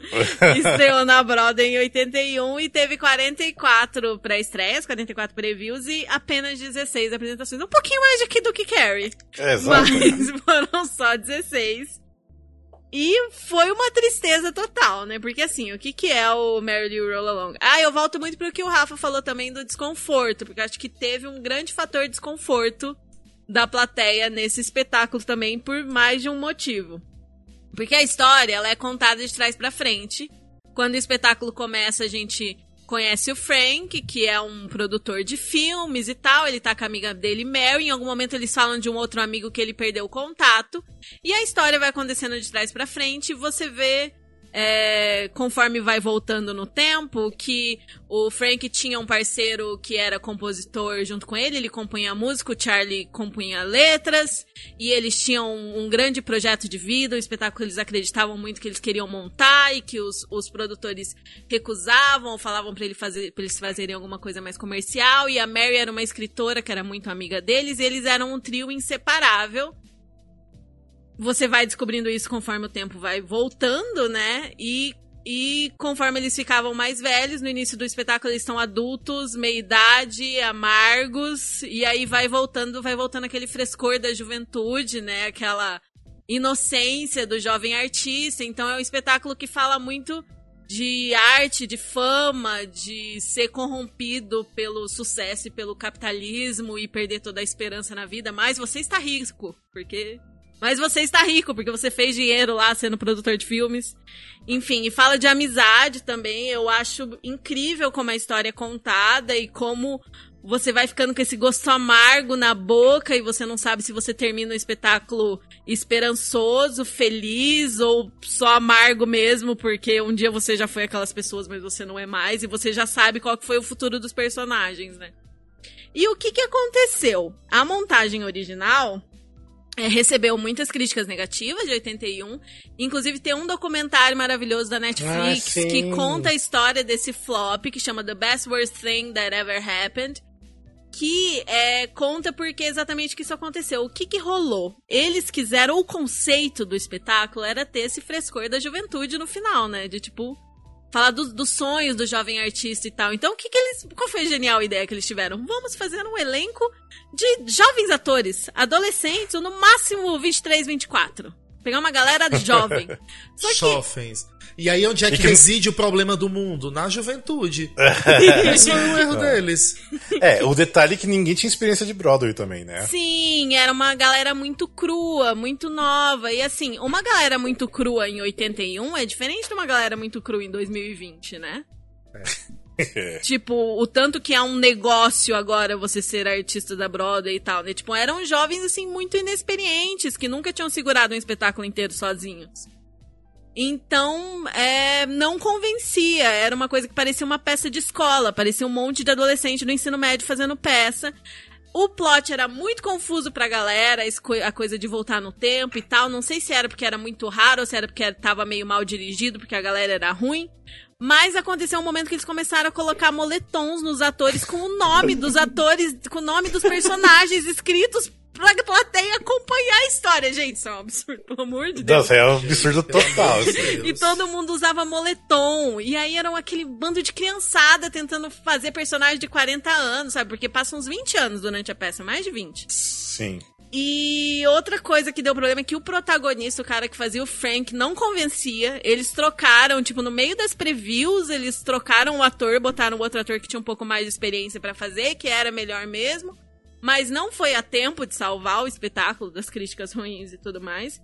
Estreou na Broadway em 81 e teve 44 pré-estreias, 44 previews e apenas 16 apresentações. Um pouquinho mais aqui do que Carrie. É, Mas foram só 16. E foi uma tristeza total, né? Porque assim, o que, que é o Lou Roll Along? Ah, eu volto muito pro que o Rafa falou também do desconforto, porque acho que teve um grande fator de desconforto da plateia nesse espetáculo também por mais de um motivo. Porque a história, ela é contada de trás para frente. Quando o espetáculo começa, a gente conhece o Frank, que é um produtor de filmes e tal. Ele tá com a amiga dele, Mary. Em algum momento eles falam de um outro amigo que ele perdeu o contato. E a história vai acontecendo de trás para frente. E você vê é, conforme vai voltando no tempo, que o Frank tinha um parceiro que era compositor junto com ele, ele compunha música, o Charlie compunha letras, e eles tinham um, grande projeto de vida, um espetáculo que eles acreditavam muito que eles queriam montar e que os, os produtores recusavam falavam para ele fazer, pra eles fazerem alguma coisa mais comercial, e a Mary era uma escritora que era muito amiga deles, e eles eram um trio inseparável você vai descobrindo isso conforme o tempo vai voltando, né? E, e conforme eles ficavam mais velhos, no início do espetáculo eles estão adultos, meia-idade, amargos, e aí vai voltando, vai voltando aquele frescor da juventude, né? Aquela inocência do jovem artista. Então é um espetáculo que fala muito de arte, de fama, de ser corrompido pelo sucesso e pelo capitalismo e perder toda a esperança na vida, mas você está rico, porque mas você está rico, porque você fez dinheiro lá sendo produtor de filmes. Enfim, e fala de amizade também. Eu acho incrível como a história é contada e como você vai ficando com esse gosto amargo na boca e você não sabe se você termina o espetáculo esperançoso, feliz ou só amargo mesmo, porque um dia você já foi aquelas pessoas, mas você não é mais e você já sabe qual foi o futuro dos personagens, né? E o que que aconteceu? A montagem original é, recebeu muitas críticas negativas de 81. Inclusive, tem um documentário maravilhoso da Netflix ah, que conta a história desse flop, que chama The Best Worst Thing That Ever Happened. Que é, conta porque exatamente que isso aconteceu. O que, que rolou? Eles quiseram, o conceito do espetáculo era ter esse frescor da juventude no final, né? De tipo, falar do- dos sonhos do jovem artista e tal. Então, o que, que eles. Qual foi a genial ideia que eles tiveram? Vamos fazer um elenco de jovens atores, adolescentes, ou no máximo 23, 24. Pegar uma galera jovem. Só que. Jovens. E aí onde é que, que- reside o problema do mundo? Na juventude. Esse foi o erro deles. É, o detalhe é que ninguém tinha experiência de Broadway também, né? Sim, era uma galera muito crua, muito nova. E assim, uma galera muito crua em 81 é diferente de uma galera muito crua em 2020, né? Tipo, o tanto que é um negócio agora você ser artista da Broadway e tal, né? Tipo, eram jovens, assim, muito inexperientes, que nunca tinham segurado um espetáculo inteiro sozinhos. Então, é, não convencia. Era uma coisa que parecia uma peça de escola. Parecia um monte de adolescente no ensino médio fazendo peça. O plot era muito confuso pra galera, a coisa de voltar no tempo e tal. Não sei se era porque era muito raro ou se era porque tava meio mal dirigido, porque a galera era ruim. Mas aconteceu um momento que eles começaram a colocar moletons nos atores com o nome dos atores, com o nome dos personagens escritos pra plateia acompanhar a história. Gente, isso é um absurdo, pelo amor de Deus. Nossa, é um absurdo total. assim. E todo mundo usava moletom. E aí era aquele bando de criançada tentando fazer personagem de 40 anos, sabe? Porque passam uns 20 anos durante a peça, mais de 20. Sim. E outra coisa que deu problema é que o protagonista, o cara que fazia o Frank, não convencia. Eles trocaram, tipo, no meio das previews, eles trocaram o ator, botaram outro ator que tinha um pouco mais de experiência pra fazer, que era melhor mesmo. Mas não foi a tempo de salvar o espetáculo das críticas ruins e tudo mais.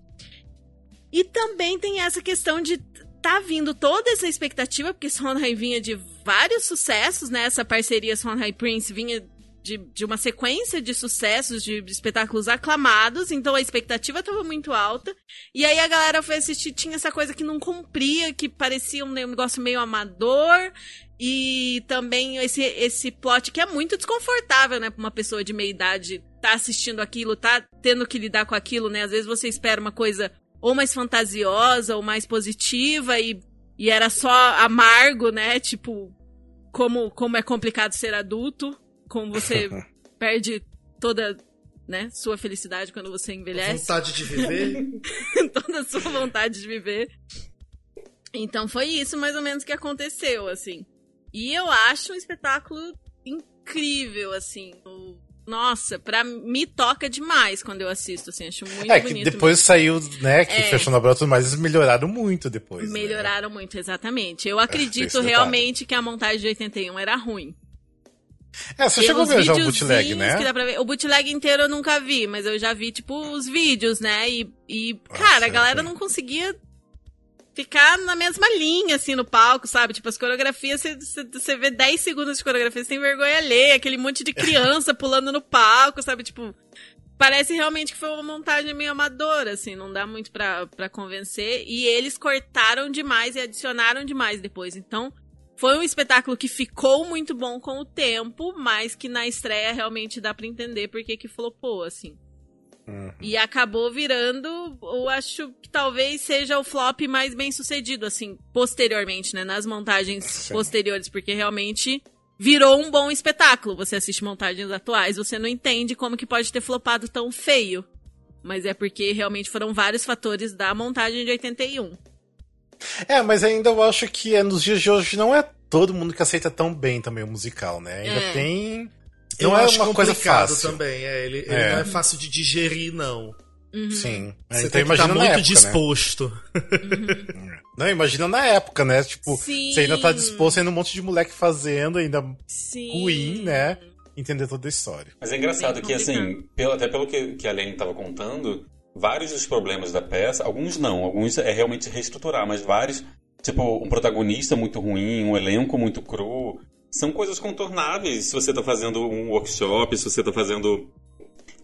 E também tem essa questão de tá vindo toda essa expectativa, porque Sondheim vinha de vários sucessos, né? Essa parceria Sondheim Prince vinha de, de uma sequência de sucessos, de espetáculos aclamados, então a expectativa estava muito alta. E aí a galera foi assistir, tinha essa coisa que não cumpria, que parecia um negócio meio amador. E também esse, esse plot que é muito desconfortável, né, pra uma pessoa de meia idade tá assistindo aquilo, tá tendo que lidar com aquilo, né? Às vezes você espera uma coisa ou mais fantasiosa ou mais positiva e, e era só amargo, né? Tipo, como, como é complicado ser adulto, como você perde toda, né, sua felicidade quando você envelhece, Vontade de viver. toda a sua vontade de viver. Então foi isso mais ou menos que aconteceu, assim. E eu acho um espetáculo incrível, assim. O- Nossa, pra me toca demais quando eu assisto, assim, acho muito É, que bonito. depois saiu, né, que É. fechou na Broadway e tudo mais, eles melhoraram muito depois. né? Melhoraram muito, exatamente. Eu esse acredito detalhe. realmente que a montagem de 81 era ruim. É, você chegou a ver Pelos já o bootleg, né? ver. O bootleg inteiro eu nunca vi, mas eu já vi, tipo, os vídeos, né? E, e Nossa, cara, a galera não conseguia ficar na mesma linha, assim, no palco, sabe? Tipo, as coreografias, você- vê 10 segundos de coreografia, você tem vergonha alheia, aquele monte de criança pulando no palco, sabe? Tipo, parece realmente que foi uma montagem meio amadora, assim, não dá muito pra, pra convencer. E eles cortaram demais e adicionaram demais depois. Então, foi um espetáculo que ficou muito bom com o tempo, mas que na estreia realmente dá pra entender porque que flopou, assim. Uhum. E acabou virando, eu acho que talvez seja o flop mais bem sucedido, assim, posteriormente, né? Nas montagens Sim. posteriores, porque realmente virou um bom espetáculo. Você assiste montagens atuais, você não entende como que pode ter flopado tão feio. Mas é porque realmente foram vários fatores da montagem de 81. É, mas ainda eu acho que é, nos dias de hoje não é todo mundo que aceita tão bem também o musical, né? Ainda É. tem. Eu Não é acho uma coisa complicado fácil. também. É, ele, ele É. não é fácil de digerir, não. Uhum. Sim. Você então tem que imagina estar na muito época, né? disposto. Não, imagina na época, né? Tipo, Sim. você ainda tá disposto ainda um monte de moleque fazendo, ainda Sim. ruim, né? Entender toda a história. Mas é engraçado que, assim, pelo- até pelo que, que a Lene estava contando, vários dos problemas da peça, alguns não, alguns é realmente reestruturar, mas vários, tipo, um protagonista muito ruim, um elenco muito cru, são coisas contornáveis se você tá fazendo um workshop, se você tá fazendo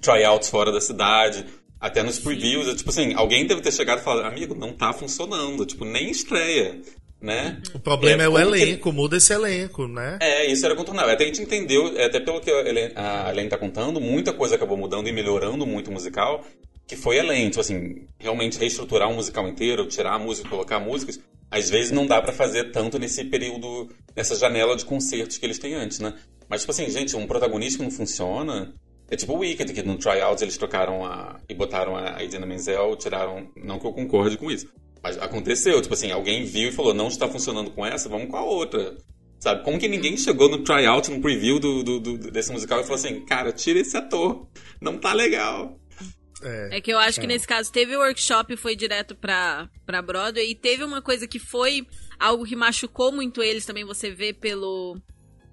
tryouts fora da cidade, até nos previews, é tipo assim, alguém deve ter chegado e falado, amigo, não tá funcionando, tipo, nem estreia, né? O problema é, o como que- elenco, muda esse elenco, né? É, isso era contornável. Até a gente entendeu, é, até pelo que a Helene tá contando, muita coisa acabou mudando e melhorando muito o musical, que foi além, tipo assim, realmente reestruturar um musical inteiro, tirar a música, colocar músicas, às vezes não dá pra fazer tanto nesse período, nessa janela de concertos que eles têm antes, né? Mas, tipo assim, gente, um protagonista que não funciona, é tipo o Wicked, que no tryouts eles trocaram a, e botaram a Idina Menzel, tiraram, não que eu concorde com isso, Mas aconteceu, tipo assim, alguém viu e falou, não está funcionando com essa, vamos com a outra. Sabe? Como que ninguém chegou no tryout, no preview do, do, do, desse musical e falou assim, cara, tira esse ator, não tá legal. É, é que eu acho que nesse caso teve o workshop e foi direto pra, pra Broadway. E teve uma coisa que foi algo que machucou muito eles também, você vê pelo,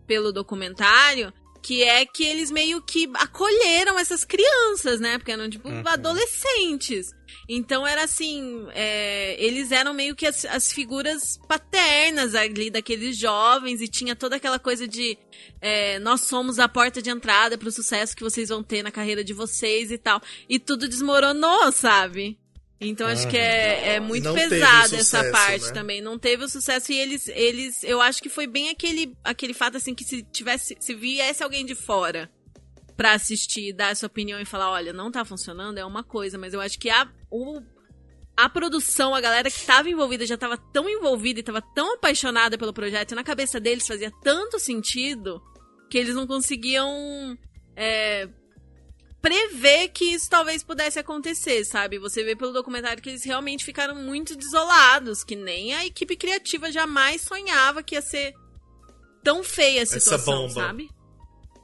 pelo documentário, que é que eles meio que acolheram essas crianças, né? Porque eram, tipo, uhum. adolescentes. Então era assim, é, eles eram meio que as, as, figuras paternas ali daqueles jovens e tinha toda aquela coisa de é, nós somos a porta de entrada para o sucesso que vocês vão ter na carreira de vocês e tal. E tudo desmoronou, sabe? Então acho que é, é muito não pesada essa parte né? também. Não teve o sucesso e eles, eles, eu acho que foi bem aquele, aquele fato assim que se tivesse, se viesse alguém de fora para assistir, dar sua opinião e falar, olha, não tá funcionando, é uma coisa, mas eu acho que a, o, a produção, a galera que tava envolvida já tava tão envolvida e tava tão apaixonada pelo projeto, e na cabeça deles fazia tanto sentido que eles não conseguiam é, prever que isso talvez pudesse acontecer, sabe? Você vê pelo documentário que eles realmente ficaram muito desolados, que nem a equipe criativa jamais sonhava que ia ser tão feia a situação, sabe?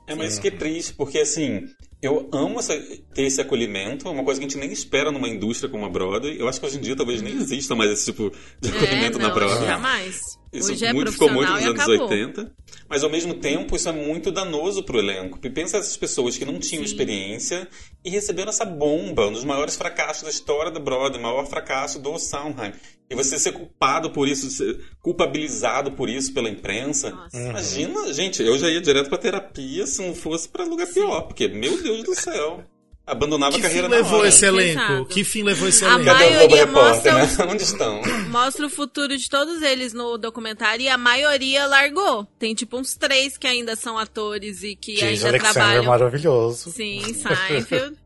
É, mas que é triste, porque assim, eu amo essa, ter esse acolhimento, é uma coisa que a gente nem espera numa indústria como a Broadway. Eu acho que hoje em dia talvez nem exista mais esse tipo de é, acolhimento é, não, na Broadway. Jamais. Isso Hoje é muito, ficou muito nos anos acabou. 80. Mas ao mesmo tempo, isso é muito danoso pro elenco. Porque pensa essas pessoas que não tinham Sim. experiência e receberam essa bomba, um dos maiores fracassos da história da Broadway, o maior fracasso do Sondheim. E você ser culpado por isso, ser culpabilizado por isso pela imprensa. Nossa. Imagina, gente, eu já ia direto pra terapia se não fosse para lugar pior. Porque, meu Deus do céu abandonava que a carreira fim levou esse elenco? Exato. Que fim levou esse elenco? A maioria mostra, né? Onde estão? Mostra o futuro de todos eles no documentário e a maioria largou. Tem tipo uns três que ainda são atores e que James ainda Alexander trabalham. maravilhoso. Sim, Seinfeld.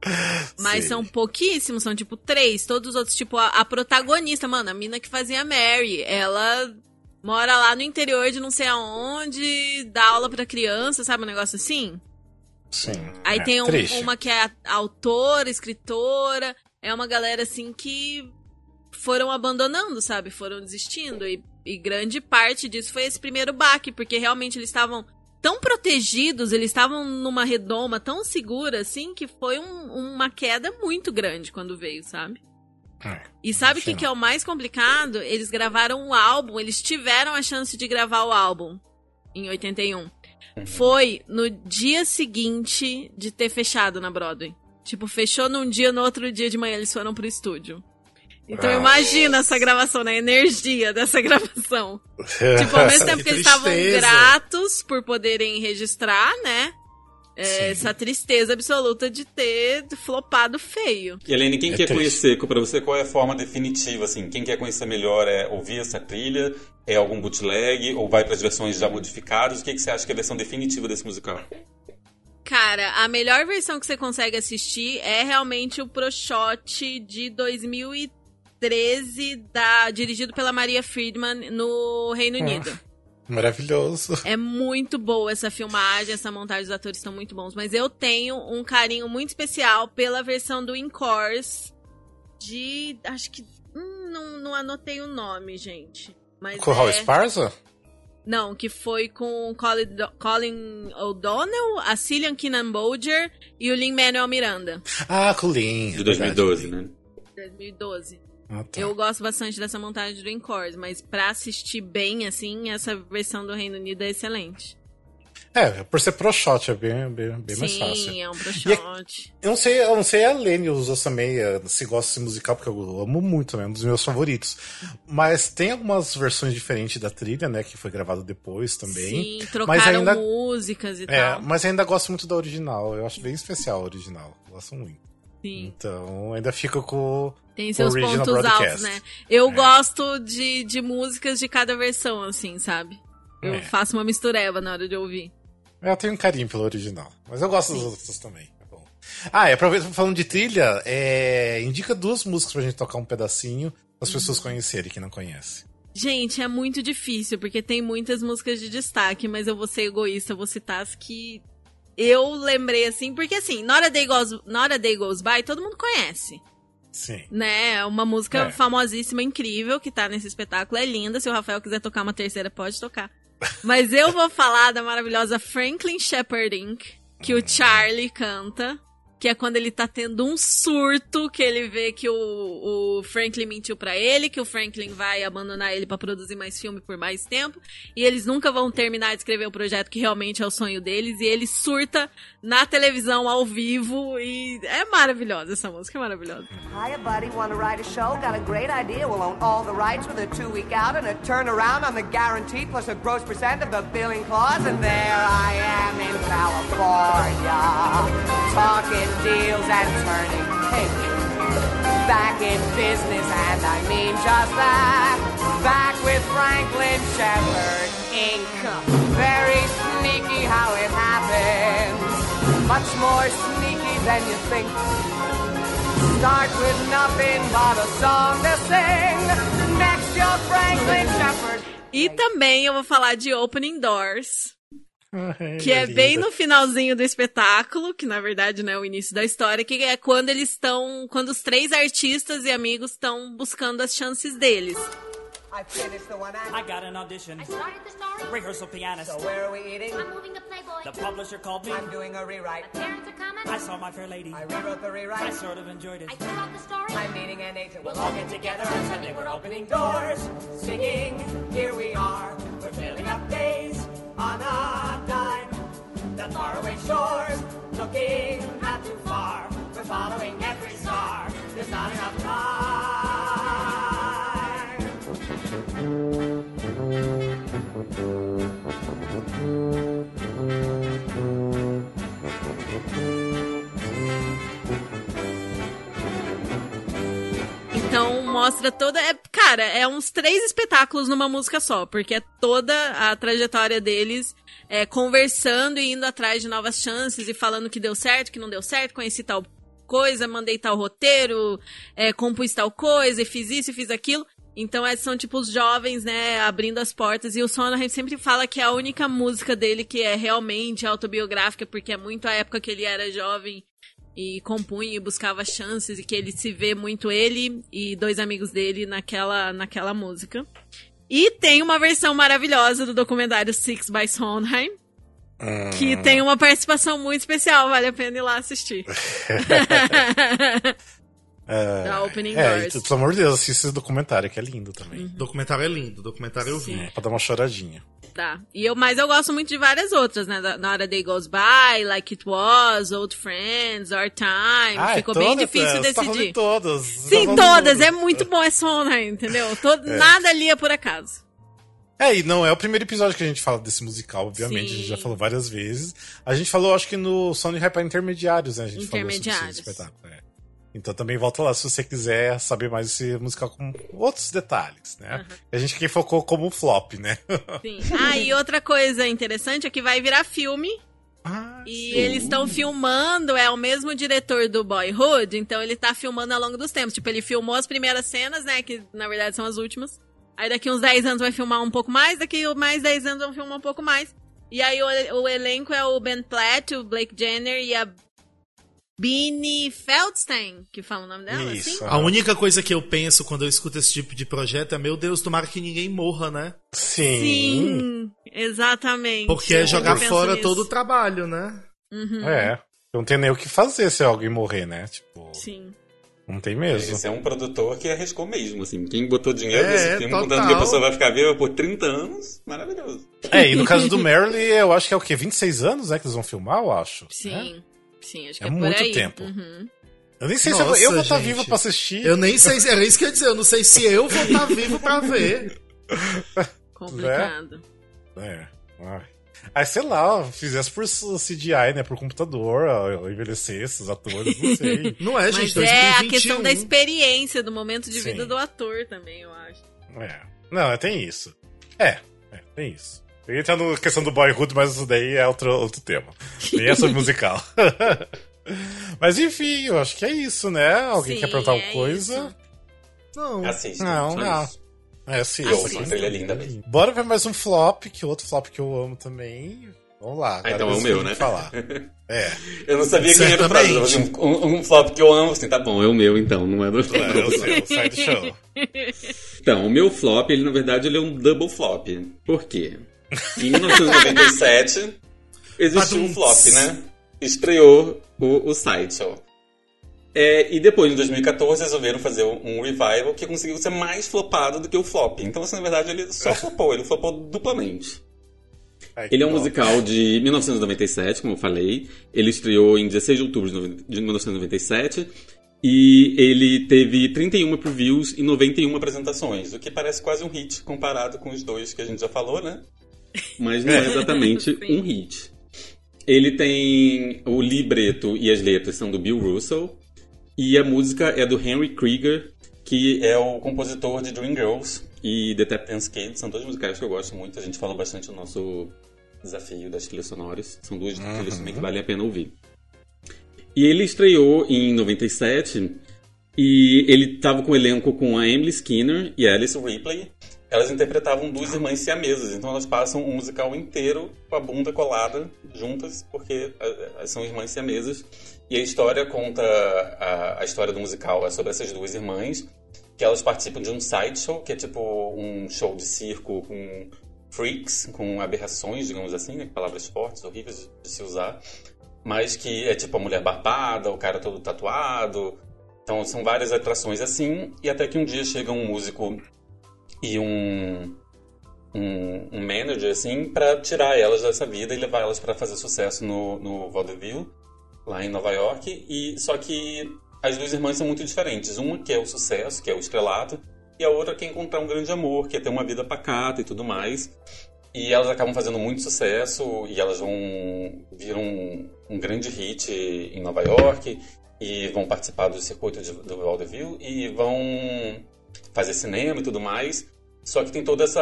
Mas Sim. são pouquíssimos, são tipo três. Todos os outros, tipo, a, a protagonista, mano, a mina que fazia Mary, ela mora lá no interior de não sei aonde, dá aula pra criança, sabe? Um negócio assim. Sim. Aí é, tem um, uma que é autora, escritora. É uma galera assim que foram abandonando, sabe? Foram desistindo. E, e grande parte disso foi esse primeiro baque, porque realmente eles estavam tão protegidos, eles estavam numa redoma tão segura, assim, que foi um, uma queda muito grande quando veio, sabe? É, e sabe o que, que é o mais complicado? Eles gravaram um álbum, eles tiveram a chance de gravar o álbum em 81. Uhum. Foi no dia seguinte de ter fechado na Broadway. Tipo, fechou num dia, no outro dia de manhã eles foram pro estúdio. Então imagina essa gravação, né? A energia dessa gravação. tipo, ao mesmo tempo que, que eles estavam gratos por poderem registrar, né? É, essa tristeza absoluta de ter flopado feio. E Helene, quem é quer triste. conhecer, para você, qual é a forma definitiva, assim? Quem quer conhecer melhor é ouvir essa trilha? É algum bootleg? Ou vai para as versões já modificadas? O que, que você acha que é a versão definitiva desse musical? Cara, a melhor versão que você consegue assistir é realmente o Pro Shot de 2013, da, dirigido pela Maria Friedman no Reino Unido. Maravilhoso. É muito boa essa filmagem, essa montagem dos atores estão muito bons. Mas eu tenho um carinho muito especial pela versão do Incors de. Acho que. Hum, não, não anotei o nome, gente. Mas com é... Hal Esparza? Não, que foi com Colin, Colin O'Donnell, a Cillian Keenan Bolger e o Lin-Manuel Miranda. Ah, com o Lin. De 2012, é né? 2012. Ah, tá. Eu gosto bastante dessa montagem do Course, mas pra assistir bem, assim, essa versão do Reino Unido é excelente. É, por ser pro shot é bem, bem, bem Sim, mais fácil. Sim, é um pro shot. É, eu não sei, eu não sei a Lene usou também, eh, se gosta de musical, porque eu amo muito também, é um dos meus favoritos. Mas tem algumas versões diferentes da trilha, né, que foi gravado depois também. Sim, trocaram mas ainda, músicas e é, tal. Mas ainda gosto muito da original, eu acho bem especial a original, gosto muito. Sim. Então ainda fica com tem seus pontos altos, né? Eu é. gosto de, de músicas de cada versão, assim, sabe? Eu é. faço uma mistureba na hora de ouvir. Eu tenho um carinho pelo original, mas eu gosto Sim. dos outros também. É ah, e aproveita falando de trilha, é... indica duas músicas pra gente tocar um pedacinho, as pessoas conhecerem que não conhecem. Gente, é muito difícil, porque tem muitas músicas de destaque, mas eu vou ser egoísta, eu vou citar as que eu lembrei assim, porque assim, Nora Day Goes, Nora Day Goes By, todo mundo conhece Sim. Né? Uma música É. famosíssima, incrível, que tá nesse espetáculo. É linda. Se o Rafael quiser tocar uma terceira, pode tocar. Mas eu vou falar da maravilhosa Franklin Shepard Inc., que o Charlie canta. Que é quando ele tá tendo um surto, que ele vê que o, o Franklin mentiu pra ele, que o Franklin vai abandonar ele pra produzir mais filme por mais tempo, e eles nunca vão terminar de escrever o projeto que realmente é o sonho deles, e ele surta na televisão ao vivo, e é maravilhosa essa música, é maravilhosa. Hiya, buddy. Want to write a show? Got a great idea. We'll own all the rights with a two week out and a turnaround on the guarantee plus a gross percent of the billing clause. And there I am in California, talking deals and turning pink. Back in business, and I mean just that. Back with Franklin Shepard Inc. Very sneaky how it happens. Much more sneaky than you think. Start with nothing but a song to sing. Next, you're Franklin Shepard. E também eu vou falar de Opening Doors, que é linda. bem no finalzinho do espetáculo, que na verdade não é o início da história, que é quando eles estão, quando os três artistas e amigos estão buscando as chances deles. I finished the one I act. got an audition. I started the story. Rehearsal pianist. So where are we eating? I'm moving the Playboy. The publisher called me. I'm doing a rewrite. Parents are coming. I saw my fair lady. I rewrote the I rewrite. sort of enjoyed it. I threw out the story. I'm meeting an agent. We'll all get together on Sunday. We're opening doors, singing. Here we are. We're filling up days on a dime. The faraway shores, looking not too far. We're following every mostra toda. É, cara, é uns três espetáculos numa música só, porque é toda a trajetória deles é, conversando e indo atrás de novas chances e falando que deu certo, que não deu certo, conheci tal coisa, mandei tal roteiro, é, compus tal coisa, e fiz isso e fiz aquilo. Então é, são tipo os jovens, né, abrindo as portas. E o Sondheim sempre fala que é a única música dele que é realmente autobiográfica, porque é muito a época que ele era jovem e compunha e buscava chances e que ele se vê muito ele e dois amigos dele naquela, naquela música. E tem uma versão maravilhosa do documentário Six by Sondheim, que tem uma participação muito especial, vale a pena ir lá assistir. É, da Opening é, Doors. e, pelo amor de Deus, assista esse documentário, que é lindo também. O documentário é lindo, documentário eu vi. É, pra dar uma choradinha. Tá. E eu, mas eu gosto muito de várias outras, né? Na hora Day Goes By, Like It Was, Old Friends, Our Time. Ah, Ficou todas, bem difícil é, tá decidir. de todas. tá Sim, de todas. É muito bom, é Sondheim, entendeu? Todo, Nada ali é por acaso. É, e não é o primeiro episódio que a gente fala desse musical, obviamente. Sim. A gente já falou várias vezes. A gente falou, acho que no Sony Hyper Intermediários, né? A gente falou sobre esse Intermediários. espetáculo. é. Então também volta lá se você quiser saber mais desse musical com outros detalhes, né? A gente aqui focou como flop, né? Sim. Ah, e outra coisa interessante é que vai virar filme. Ah, E sim. eles estão filmando, é o mesmo diretor do Boyhood, então ele tá filmando ao longo dos tempos. Tipo, ele filmou as primeiras cenas, né? Que na verdade são as últimas. Aí daqui uns 10 anos vai filmar um pouco mais, daqui mais 10 anos vão filmar um pouco mais. E aí o, o elenco é o Ben Platt, o Blake Jenner e a Beanie Feldstein, que fala o nome dela, Isso. assim? A única coisa que eu penso quando eu escuto esse tipo de projeto é, meu Deus, tomara que ninguém morra, né? Sim. Sim, exatamente. Porque é jogar fora nisso. todo o trabalho, né? Uhum. É. Não tem nem o que fazer se alguém morrer, né? Tipo, Sim. não tem mesmo. Esse é um produtor que arriscou mesmo, assim. Quem botou dinheiro É, nesse filme, total. contando que a pessoa vai ficar viva por 30 anos, maravilhoso. É, e no caso do Merle, eu acho que é o quê? 26 anos, né? Que eles vão filmar, eu acho. Sim. Sim, acho que É é, por muito aí. tempo. Uhum. Eu nem sei se eu vou, Nossa, eu vou estar gente. vivo pra assistir. Eu nem sei, se- era isso que eu ia dizer, eu não sei se eu vou estar vivo pra ver. Complicado. É. Ai. Aí, sei lá, fizesse por CGI, né? Por computador, envelhecesse os atores, não sei. Não é, gente, Mas é a 2021. questão da experiência, do momento de Sim. vida do ator também, eu acho. É. Não, tem isso. É, é, tem isso. Eu ia entrar na questão do boyhood, mas isso daí é outro, outro tema. Nem é sobre musical. mas enfim, eu acho que é isso, né? Alguém Sim, quer perguntar é alguma coisa? isso. Não. Assiste. Não, só não. isso. É, sim. E ouça, a trilha é linda mesmo. Bora ver mais um flop, que outro flop que eu amo também. Vamos lá. Ah, então é o eu meu, né? que Falar. É. Eu não sabia quem era o próximo. Certamente. Um, um flop que eu amo, assim, tá bom, é o meu então, não é do É, eu sei, sai do chão. Então, o meu flop, ele na verdade ele é um double flop. Por quê? Em 1997 existiu um flop, né? Estreou o, o Sideshow. É, e depois, em 2014, resolveram fazer um revival que conseguiu ser mais flopado do que o flop. Então, assim, na verdade, ele só flopou, ele flopou duplamente. Ai, Ele é um musical de 1997, como eu falei. Ele estreou em 16 de outubro de 1997. E ele teve 31 previews e 91 apresentações, o que parece quase um hit comparado com os dois que a gente já falou, né? Mas não é exatamente um hit. Ele tem o libreto e as letras são do Bill Russell. E a música é do Henry Krieger, que é o compositor de Dreamgirls e The Tap Dance Kids. São dois musicais que eu gosto muito. A gente falou bastante no nosso desafio das trilhas sonoras. São duas trilhas também que vale a pena ouvir. E ele estreou em 97 e ele estava com o elenco com a Emily Skinner e a Alice Ripley. Elas interpretavam duas irmãs siamesas, então elas passam o musical inteiro com a bunda colada juntas, porque eh, são irmãs siamesas. E a história conta a, a história do musical é sobre essas duas irmãs, que elas participam de um sideshow, que é tipo um show de circo com freaks, com aberrações, digamos assim, né? palavras fortes, horríveis de se usar mas que é tipo a mulher barbada, o cara todo tatuado. Então são várias atrações assim, e até que um dia chega um músico e um um, um manager assim para tirar elas dessa vida e levar elas para fazer sucesso no, no vaudeville lá em Nova York. E só que as duas irmãs são muito diferentes. Uma que é o sucesso, que é o estrelato, e a outra que é encontrar um grande amor, que é ter uma vida pacata e tudo mais. E elas acabam fazendo muito sucesso e elas vão viram um, um grande hit em Nova York e vão participar do circuito de, do vaudeville e vão fazer cinema e tudo mais. Só que tem toda essa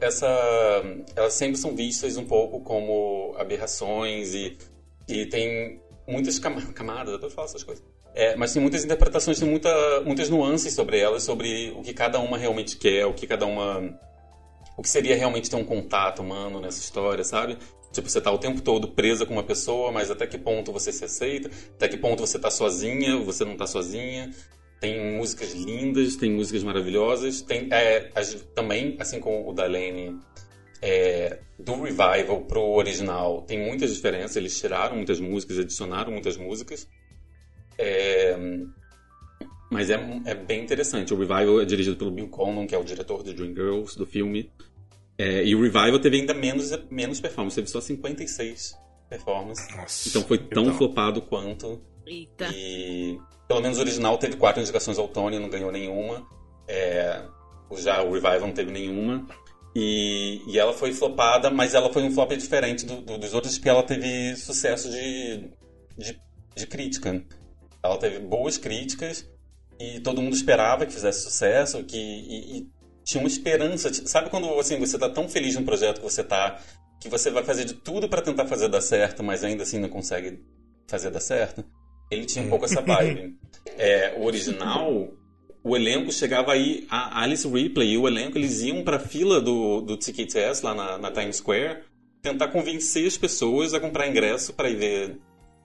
essa elas sempre são vistas um pouco como aberrações e e tem muitas cama- camadas, eu tô falando essas coisas. É, mas tem muitas interpretações, tem muita, muitas nuances sobre elas, sobre o que cada uma realmente quer, o que cada uma o que seria realmente ter um contato humano nessa história, sabe? Tipo, você tá o tempo todo presa com uma pessoa, mas até que ponto você se aceita? Até que ponto você tá sozinha, você não tá sozinha? Tem músicas lindas, tem músicas maravilhosas. Tem é, as- também, assim como o da Lene, é, do revival pro original, tem muitas diferenças. Eles tiraram muitas músicas, adicionaram muitas músicas. É, mas é, é bem interessante. O Revival é dirigido pelo Bill Conlon, que é o diretor de Dreamgirls, do filme. É, e o Revival teve ainda menos, menos performance, teve só 56 performances. Nossa, Então foi tão dó. flopado quanto. Eita. E pelo menos o original teve quatro indicações ao Tony, não ganhou nenhuma. É, já o Revival não teve nenhuma. E, e ela foi flopada, mas ela foi um flop diferente do- do- dos outros, porque ela teve sucesso de, de, de crítica. Ela teve boas críticas e todo mundo esperava que fizesse sucesso, que e, e tinha uma esperança. Sabe quando assim, você tá tão feliz no projeto que você tá, que você vai fazer de tudo para tentar fazer dar certo, mas ainda assim não consegue fazer dar certo? Ele tinha um pouco essa vibe. É, o original, o elenco chegava aí, a Alice Ripley e o elenco, eles iam pra fila do, do TKTS lá na, na Times Square tentar convencer as pessoas a comprar ingresso para ir ver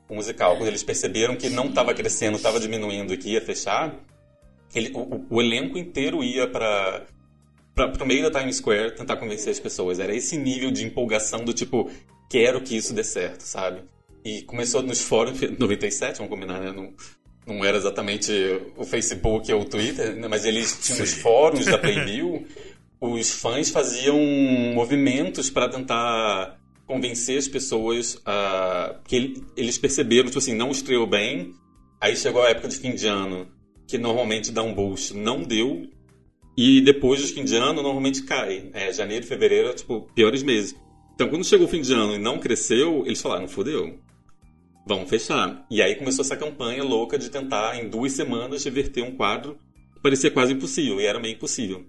o musical. Quando eles perceberam que não estava crescendo, estava diminuindo e que ia fechar, ele- o, o- o elenco inteiro ia para para o meio da Times Square tentar convencer as pessoas. Era esse nível de empolgação do tipo, quero que isso dê certo, sabe? E começou nos fóruns, 97, vamos combinar, né? Não, não era exatamente o Facebook ou o Twitter, né? mas eles tinham os fóruns da Playbill. Os fãs faziam movimentos para tentar convencer as pessoas a que ele- eles perceberam, tipo assim, não estreou bem. Aí chegou a época de fim de ano, que normalmente dá um boost, não deu. E depois dos fim de ano, normalmente cai. É, janeiro fevereiro, tipo, piores meses. Então, quando chegou o fim de ano e não cresceu, eles falaram, fodeu. Vamos fechar. E aí começou essa campanha louca de tentar, em duas semanas, reverter um quadro que parecia quase impossível, e era meio impossível.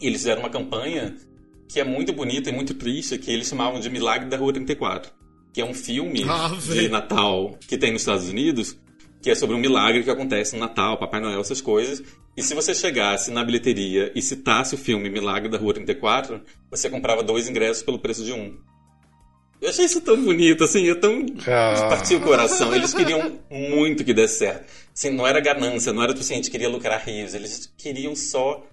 E eles fizeram uma campanha que é muito bonita e muito triste, que eles chamavam de Milagre da Rua 34. Que é um filme Ah, de. Natal que tem nos Estados Unidos, que é sobre um milagre que acontece no Natal, Papai Noel, essas coisas. E se você chegasse na bilheteria e citasse o filme Milagre da Rua 34, você comprava dois ingressos pelo preço de um. Eu achei isso tão bonito, assim, é tão. Ah. Partiu o coração. Eles queriam muito que desse certo. Assim, não era ganância, não era tipo assim, a gente queria lucrar rios. Eles queriam só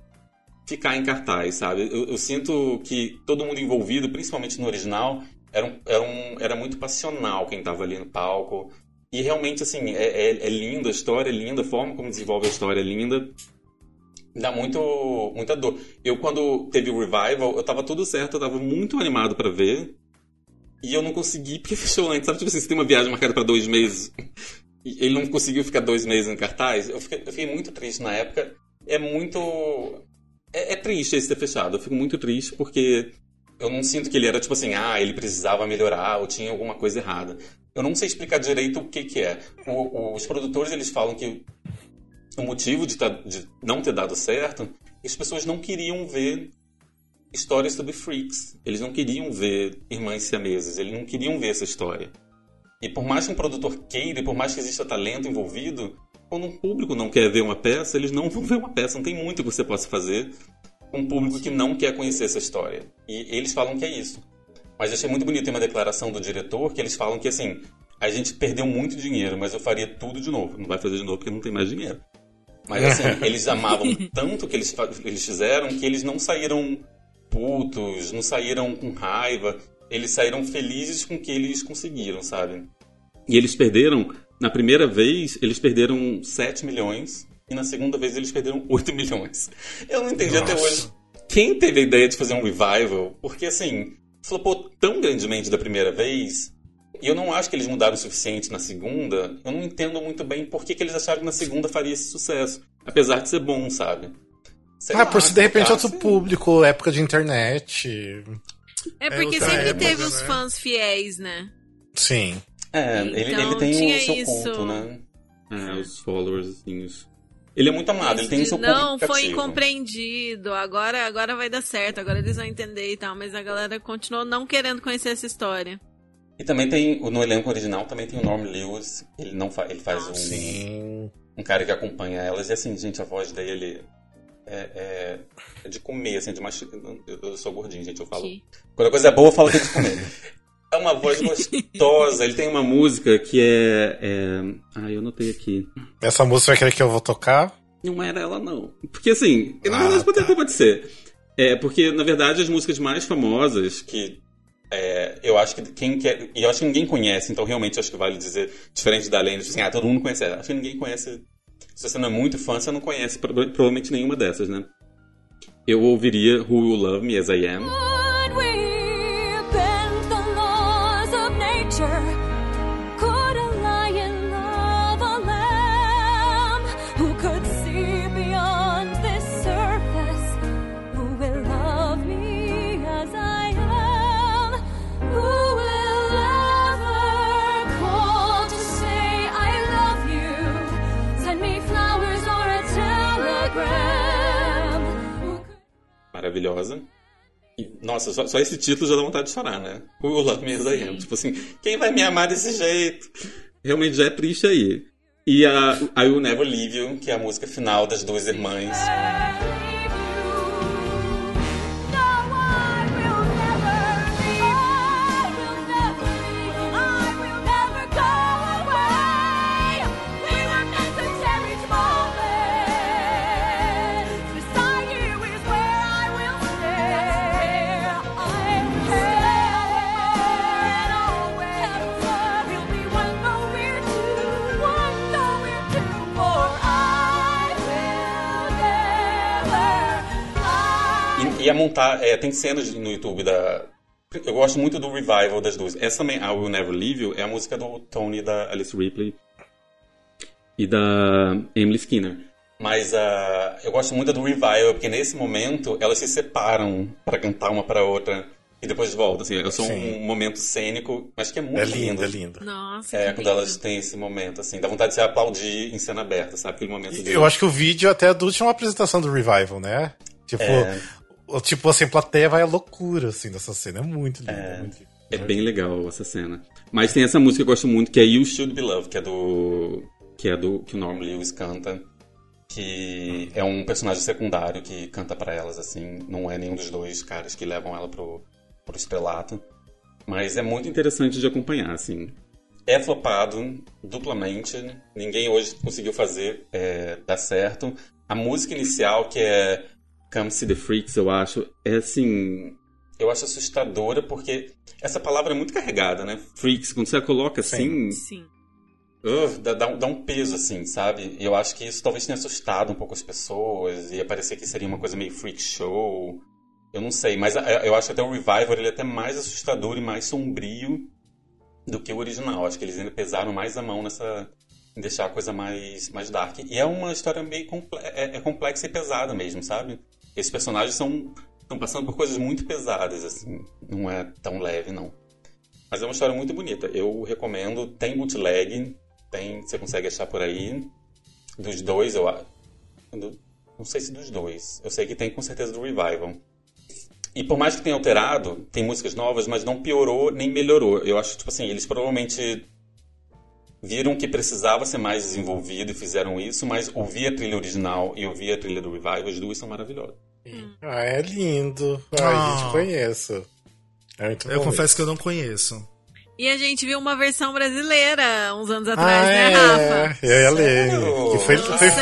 ficar em cartaz, sabe? Eu, eu sinto que todo mundo envolvido, principalmente no original, era, um, era, um, era muito passional quem tava ali no palco. E realmente, assim, é, é, é lindo, a história é linda, a forma como desenvolve a história é linda. Dá muito, muita dor. Eu, quando teve o revival, eu tava tudo certo, eu tava muito animado pra ver. E eu não consegui, porque fechou antes. Sabe, tipo assim, você tem uma viagem marcada pra dois meses. E ele não conseguiu ficar dois meses em cartaz. Eu fiquei, eu fiquei muito triste na época. É muito. É, é triste esse ter fechado. Eu fico muito triste porque eu não sinto que ele era tipo assim, ah, ele precisava melhorar ou tinha alguma coisa errada. Eu não sei explicar direito o que que é. O- os produtores, eles falam que o motivo de, tá- de não ter dado certo as pessoas não queriam ver histórias sobre freaks. Eles não queriam ver irmãs siameses, eles não queriam ver essa história. E por mais que um produtor queira, e por mais que exista talento envolvido, quando um público não quer ver uma peça, eles não vão ver uma peça. Não tem muito que você possa fazer com um público que não quer conhecer essa história. E eles falam que é isso. Mas eu achei muito bonito, uma declaração do diretor que eles falam que assim, a gente perdeu muito dinheiro, mas eu faria tudo de novo. Não vai fazer de novo porque não tem mais dinheiro. Mas assim, eles amavam tanto o que eles, eles fizeram que eles não saíram putos, não saíram com raiva. Eles saíram felizes com o que eles conseguiram, sabe? E eles perderam, na primeira vez, eles perderam 7 milhões. E na segunda vez eles perderam 8 milhões. Eu não entendi até Nossa. hoje quem teve a ideia de fazer um revival. Porque assim, flopou tão grandemente da primeira vez. E eu não acho que eles mudaram o suficiente na segunda. Eu não entendo muito bem por que, que eles acharam que na segunda faria esse sucesso. Apesar de ser bom, sabe? Sei Ah, lá, por se de repente outro público, época de internet. É porque outra sempre época, teve os né? fãs fiéis, né? Sim. É, ele, Então, ele tem o seu isso. culto, né? É, os followers, assim. Os... Ele é muito amado, ele tem o De, seu não, público foi incompreendido. Agora, agora vai dar certo, agora eles vão entender e tal. Mas a galera continuou não querendo conhecer essa história. E também tem, no elenco original, também tem o Norm Lewis. Ele, não fa ele faz um, Sim. um cara que acompanha elas. E assim, gente, a voz dele é, é, é de comer, assim, de mastigar. Eu, eu sou gordinho, gente, eu falo. Que- Quando a coisa é boa, eu falo que é de comer. É uma voz gostosa. Ele tem uma música que é. é... Ah, eu anotei aqui. Essa música vai querer que eu vou tocar? Não era ela, não. Porque assim, na Ah, verdade pode, tá. até pode ser. É, porque, na verdade, as músicas mais famosas que. é, eu acho que quem quer. E eu acho que ninguém conhece, então realmente acho que vale dizer, diferente da lenda, assim, ah, todo mundo conhece. ela. Acho que ninguém conhece. Se você não é muito fã, você não conhece pro- provavelmente nenhuma dessas, né? Eu ouviria Who Will Love Me As I Am. Maravilhosa. E, nossa, só, só esse título já dá vontade de chorar, né? Who Will Love Me As I Am. Tipo assim, quem vai me amar desse jeito? Realmente já é triste aí. E a I Will Never Leave You, que é a música final das duas irmãs. Montar. É, tem cenas no YouTube da. Eu gosto muito do revival das duas. Essa também, I Will Never Leave You, é a música do Tony da Alice Ripley e da Emily Skinner. Mas ah, eu gosto muito do revival, porque nesse momento elas se separam para cantar uma para outra e depois voltam. Assim, é só Sim. um momento cênico, mas que é muito É lindo. lindo, é lindo. Nossa, É, quando lindo. elas têm esse momento, assim, dá vontade de se aplaudir em cena aberta, sabe? Aquele momento de... Eu acho que o vídeo até é da última apresentação do Revival, né? Tipo, É. tipo assim, a plateia vai à loucura, assim, dessa cena. É muito lindo. É, muito lindo. É bem legal essa cena. Mas tem essa música que eu gosto muito, que é You Should Be Loved, que é do. que é do. que o Norm Lewis canta. Que é um personagem secundário que canta pra elas, assim. Não é nenhum dos dois caras que levam ela pro, pro estrelato. Mas é muito interessante de acompanhar, assim. É flopado duplamente. Ninguém hoje conseguiu fazer é, dar certo. A música inicial, que é Come See the Freaks, eu acho, é assim. Eu acho assustadora porque essa palavra é muito carregada, né? Freaks, quando você a coloca assim, Sim. uh, dá, dá um- dá um peso, assim, sabe? E eu acho que isso talvez tenha assustado um pouco as pessoas. Ia parecer que seria uma coisa meio freak show. Eu não sei, mas eu acho que até o Revival ele é até mais assustador e mais sombrio do que o original. Acho que eles ainda pesaram mais a mão nessa em deixar a coisa mais mais dark. E é uma história meio comple é, é complexa e pesada mesmo, sabe? Esses personagens são estão passando por coisas muito pesadas assim, não é tão leve não. Mas é uma história muito bonita. Eu recomendo, tem bootleg, tem, você consegue achar por aí dos dois, eu acho. Não sei se dos dois. Eu sei que tem com certeza do Revival. E por mais que tenha alterado, tem músicas novas, mas não piorou nem melhorou. Eu acho, tipo assim, eles provavelmente viram que precisava ser mais desenvolvido e fizeram isso, mas ouvir a trilha original e ouvir a trilha do Revival, as duas são maravilhosas. Ah, é lindo. Ah, Ah. gente, conheço. É muito Eu confesso que eu não conheço. E a gente viu uma versão brasileira uns anos mesmo. atrás, ah, né, é. Rafa? Eu ia ler. Que foi, Do foi fofo.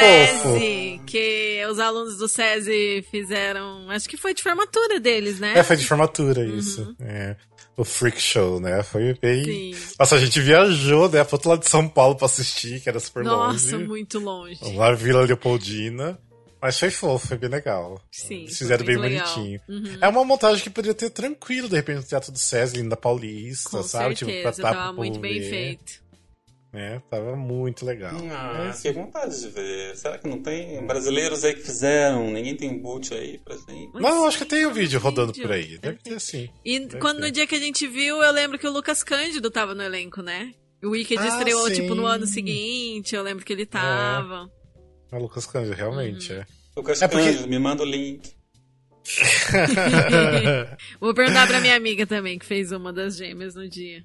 SESI, que os alunos do SESI fizeram. Acho que foi de formatura deles, né? É, foi de formatura isso. É. O Freak Show, né? Foi bem. Sim. Nossa, a gente viajou, né? Pro outro lado de São Paulo pra assistir, que era super Nossa, longe. muito longe. Lá Vila Leopoldina. Mas foi fofo, foi bem legal. Sim, Eles fizeram bem legal. bonitinho. Uhum. É uma montagem que poderia ter tranquilo, de repente, no Teatro do César, da Paulista, Com sabe? certeza, dar tava pro muito bem feito. Né? Tava muito legal. Ah, É, fiquei com vontade de ver. Será que não tem brasileiros aí que fizeram? Ninguém tem boot aí pra gente? Mas Não, eu acho que tem o tem vídeo rodando vídeo. por aí. Deve ter sim. E Deve quando ter. no dia que a gente viu, eu lembro que o Lucas Cândido tava no elenco, né? O Wicked Ah, estreou, sim. tipo, no ano seguinte, eu lembro que ele tava. É o Lucas Cândido, realmente, Uhum. é. Lucas É porque- Cândido, me manda o link. Vou perguntar pra minha amiga também, que fez uma das gêmeas no dia.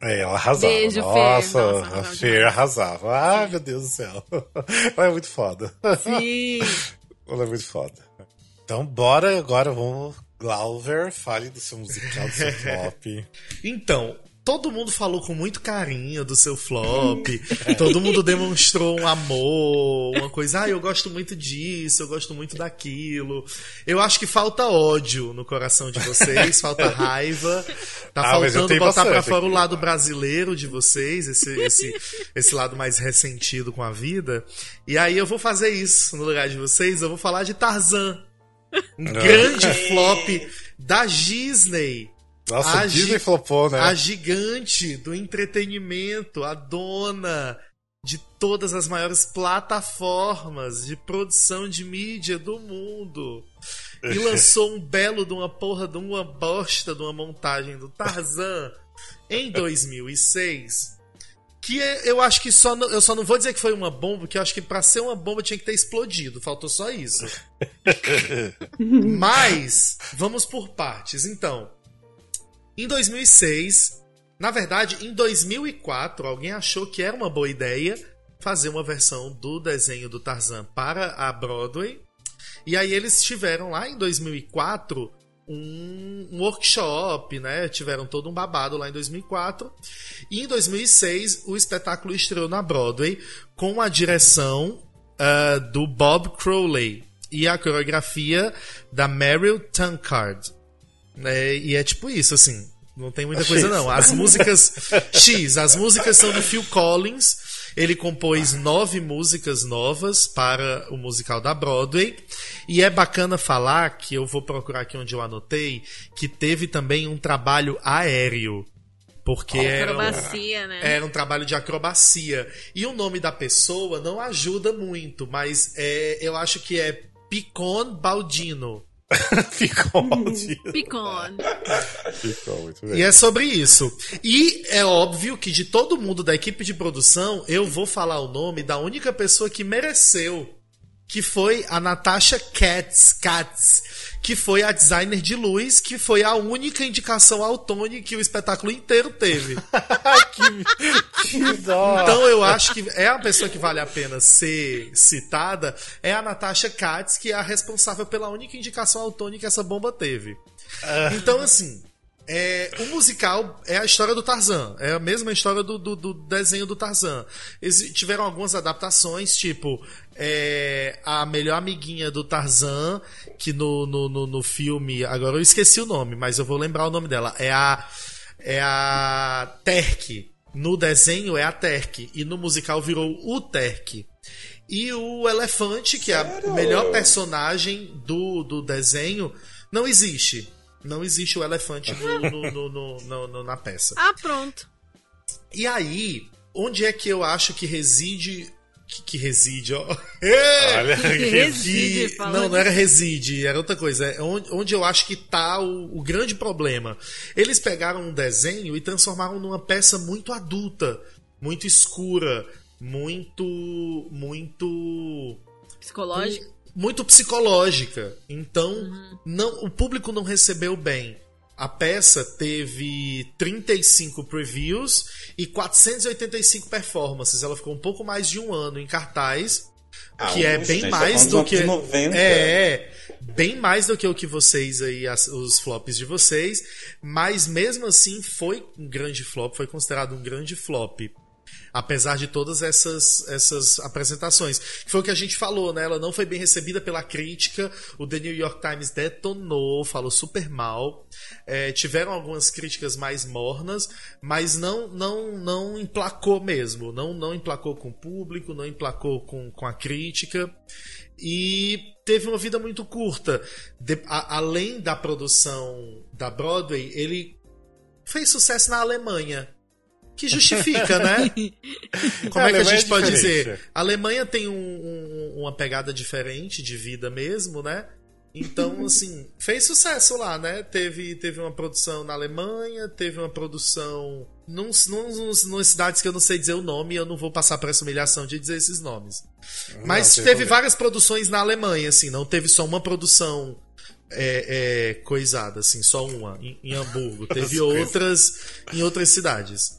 É, ela arrasava. Beijo, Fer. Nossa, Nossa, a Fer demais. arrasava. Ah, meu Deus do céu. Ela é muito foda. Sim. Ela é muito foda. Então, bora agora, vamos. Glauber, fale do seu musical, do seu flop. Então, todo mundo falou com muito carinho do seu flop. todo mundo demonstrou um amor, uma coisa. Ah, eu gosto muito disso, eu gosto muito daquilo. Eu acho que falta ódio no coração de vocês, falta raiva. Tá Ah, faltando botar pra fora o lado brasileiro de vocês, esse, esse, esse lado mais ressentido com a vida. E aí eu vou fazer isso no lugar de vocês, eu vou falar de Tarzan. Um grande flop da Disney. Nossa, A Disney flopou, né? A gigante do entretenimento, a dona de todas as maiores plataformas de produção de mídia do mundo. E lançou um belo de uma porra de uma bosta de uma montagem do Tarzan em 2006. Que é- eu acho que só. não- Eu só não vou dizer que foi uma bomba, porque eu acho que pra ser uma bomba tinha que ter explodido. Faltou só isso. Mas, vamos por partes. Então, em 2006, na verdade, em 2004, alguém achou que era uma boa ideia fazer uma versão do desenho do Tarzan para a Broadway. E aí eles tiveram lá em 2004 um, um workshop, né? Tiveram todo um babado lá em 2004. E em 2006 o espetáculo estreou na Broadway com a direção ah, do Bob Crowley e a coreografia da Meryl Tankard. É, e é tipo isso, assim. Não tem muita coisa, não. As músicas. X, as músicas são do Phil Collins. Ele compôs nove músicas novas para o musical da Broadway. E é bacana falar que eu vou procurar aqui onde eu anotei que teve também um trabalho aéreo. Porque era, um- Acrobacia, né? era um trabalho de acrobacia. E o nome da pessoa não ajuda muito, mas é, eu acho que é Picon Baldino. Ficou maldito. Picon. Ficou muito bem. E é sobre isso. E é óbvio que de todo mundo da equipe de produção, eu vou falar o nome da única pessoa que mereceu, que foi a Natasha Katz, Katz que foi a designer de luz, que foi a única indicação ao Tony que o espetáculo inteiro teve. que, que dó. Então eu acho que é a pessoa que vale a pena ser citada, é a Natasha Katz, que é a responsável pela única indicação ao Tony que essa bomba teve. Então, assim, É, o musical é a história do Tarzan. É a mesma história do, do, do desenho do Tarzan. Eles tiveram algumas adaptações, tipo é, a melhor amiguinha do Tarzan, que no, no, no, no filme. Agora eu esqueci o nome, mas eu vou lembrar o nome dela. É a. É a Terk. No desenho é a Terk. E no musical virou o Terk. E o elefante, que é a Sério? melhor personagem do, do desenho, não existe. Não existe o elefante no- no- no- no- no- no- na peça. Ah, pronto. E aí, onde é que eu acho que reside. Que, que reside, ó. Olha, reside, Que- não, não era reside, era outra coisa. É onde, onde eu acho que tá o, o grande problema. Eles pegaram um desenho e transformaram numa peça muito adulta, muito escura, muito. muito Psicológico. Muito psicológica. Então, Uhum. não, o público não recebeu bem. A peça teve 35 previews e 485 performances. Ela ficou um pouco mais de um ano em cartaz, Ah, que é gente, bem tá mais do que 90. é, bem mais do que o que vocês aí as- os flops de vocês, mas mesmo assim foi um grande flop, foi considerado um grande flop. Apesar de todas essas, essas apresentações. Que foi o que a gente falou, né? Ela não foi bem recebida pela crítica. O The New York Times detonou, falou super mal. É, tiveram algumas críticas mais mornas, mas não não não emplacou mesmo. Não, não emplacou com o público, não emplacou com, com a crítica. E teve uma vida muito curta. De- a- além da produção da Broadway, ele fez sucesso na Alemanha. Que justifica, né? Como A é que a gente é pode dizer? A Alemanha tem um- um- uma pegada diferente de vida mesmo, né? Então, assim, fez sucesso lá, né? Teve, teve uma produção na Alemanha, teve uma produção num, num, num, cidades que eu não sei dizer o nome eu não vou passar por essa humilhação de dizer esses nomes. Mas tem teve problema. várias produções na Alemanha, assim, não teve só uma produção é, é, coisada, assim, só uma, em, em Hamburgo. Teve outras em outras cidades.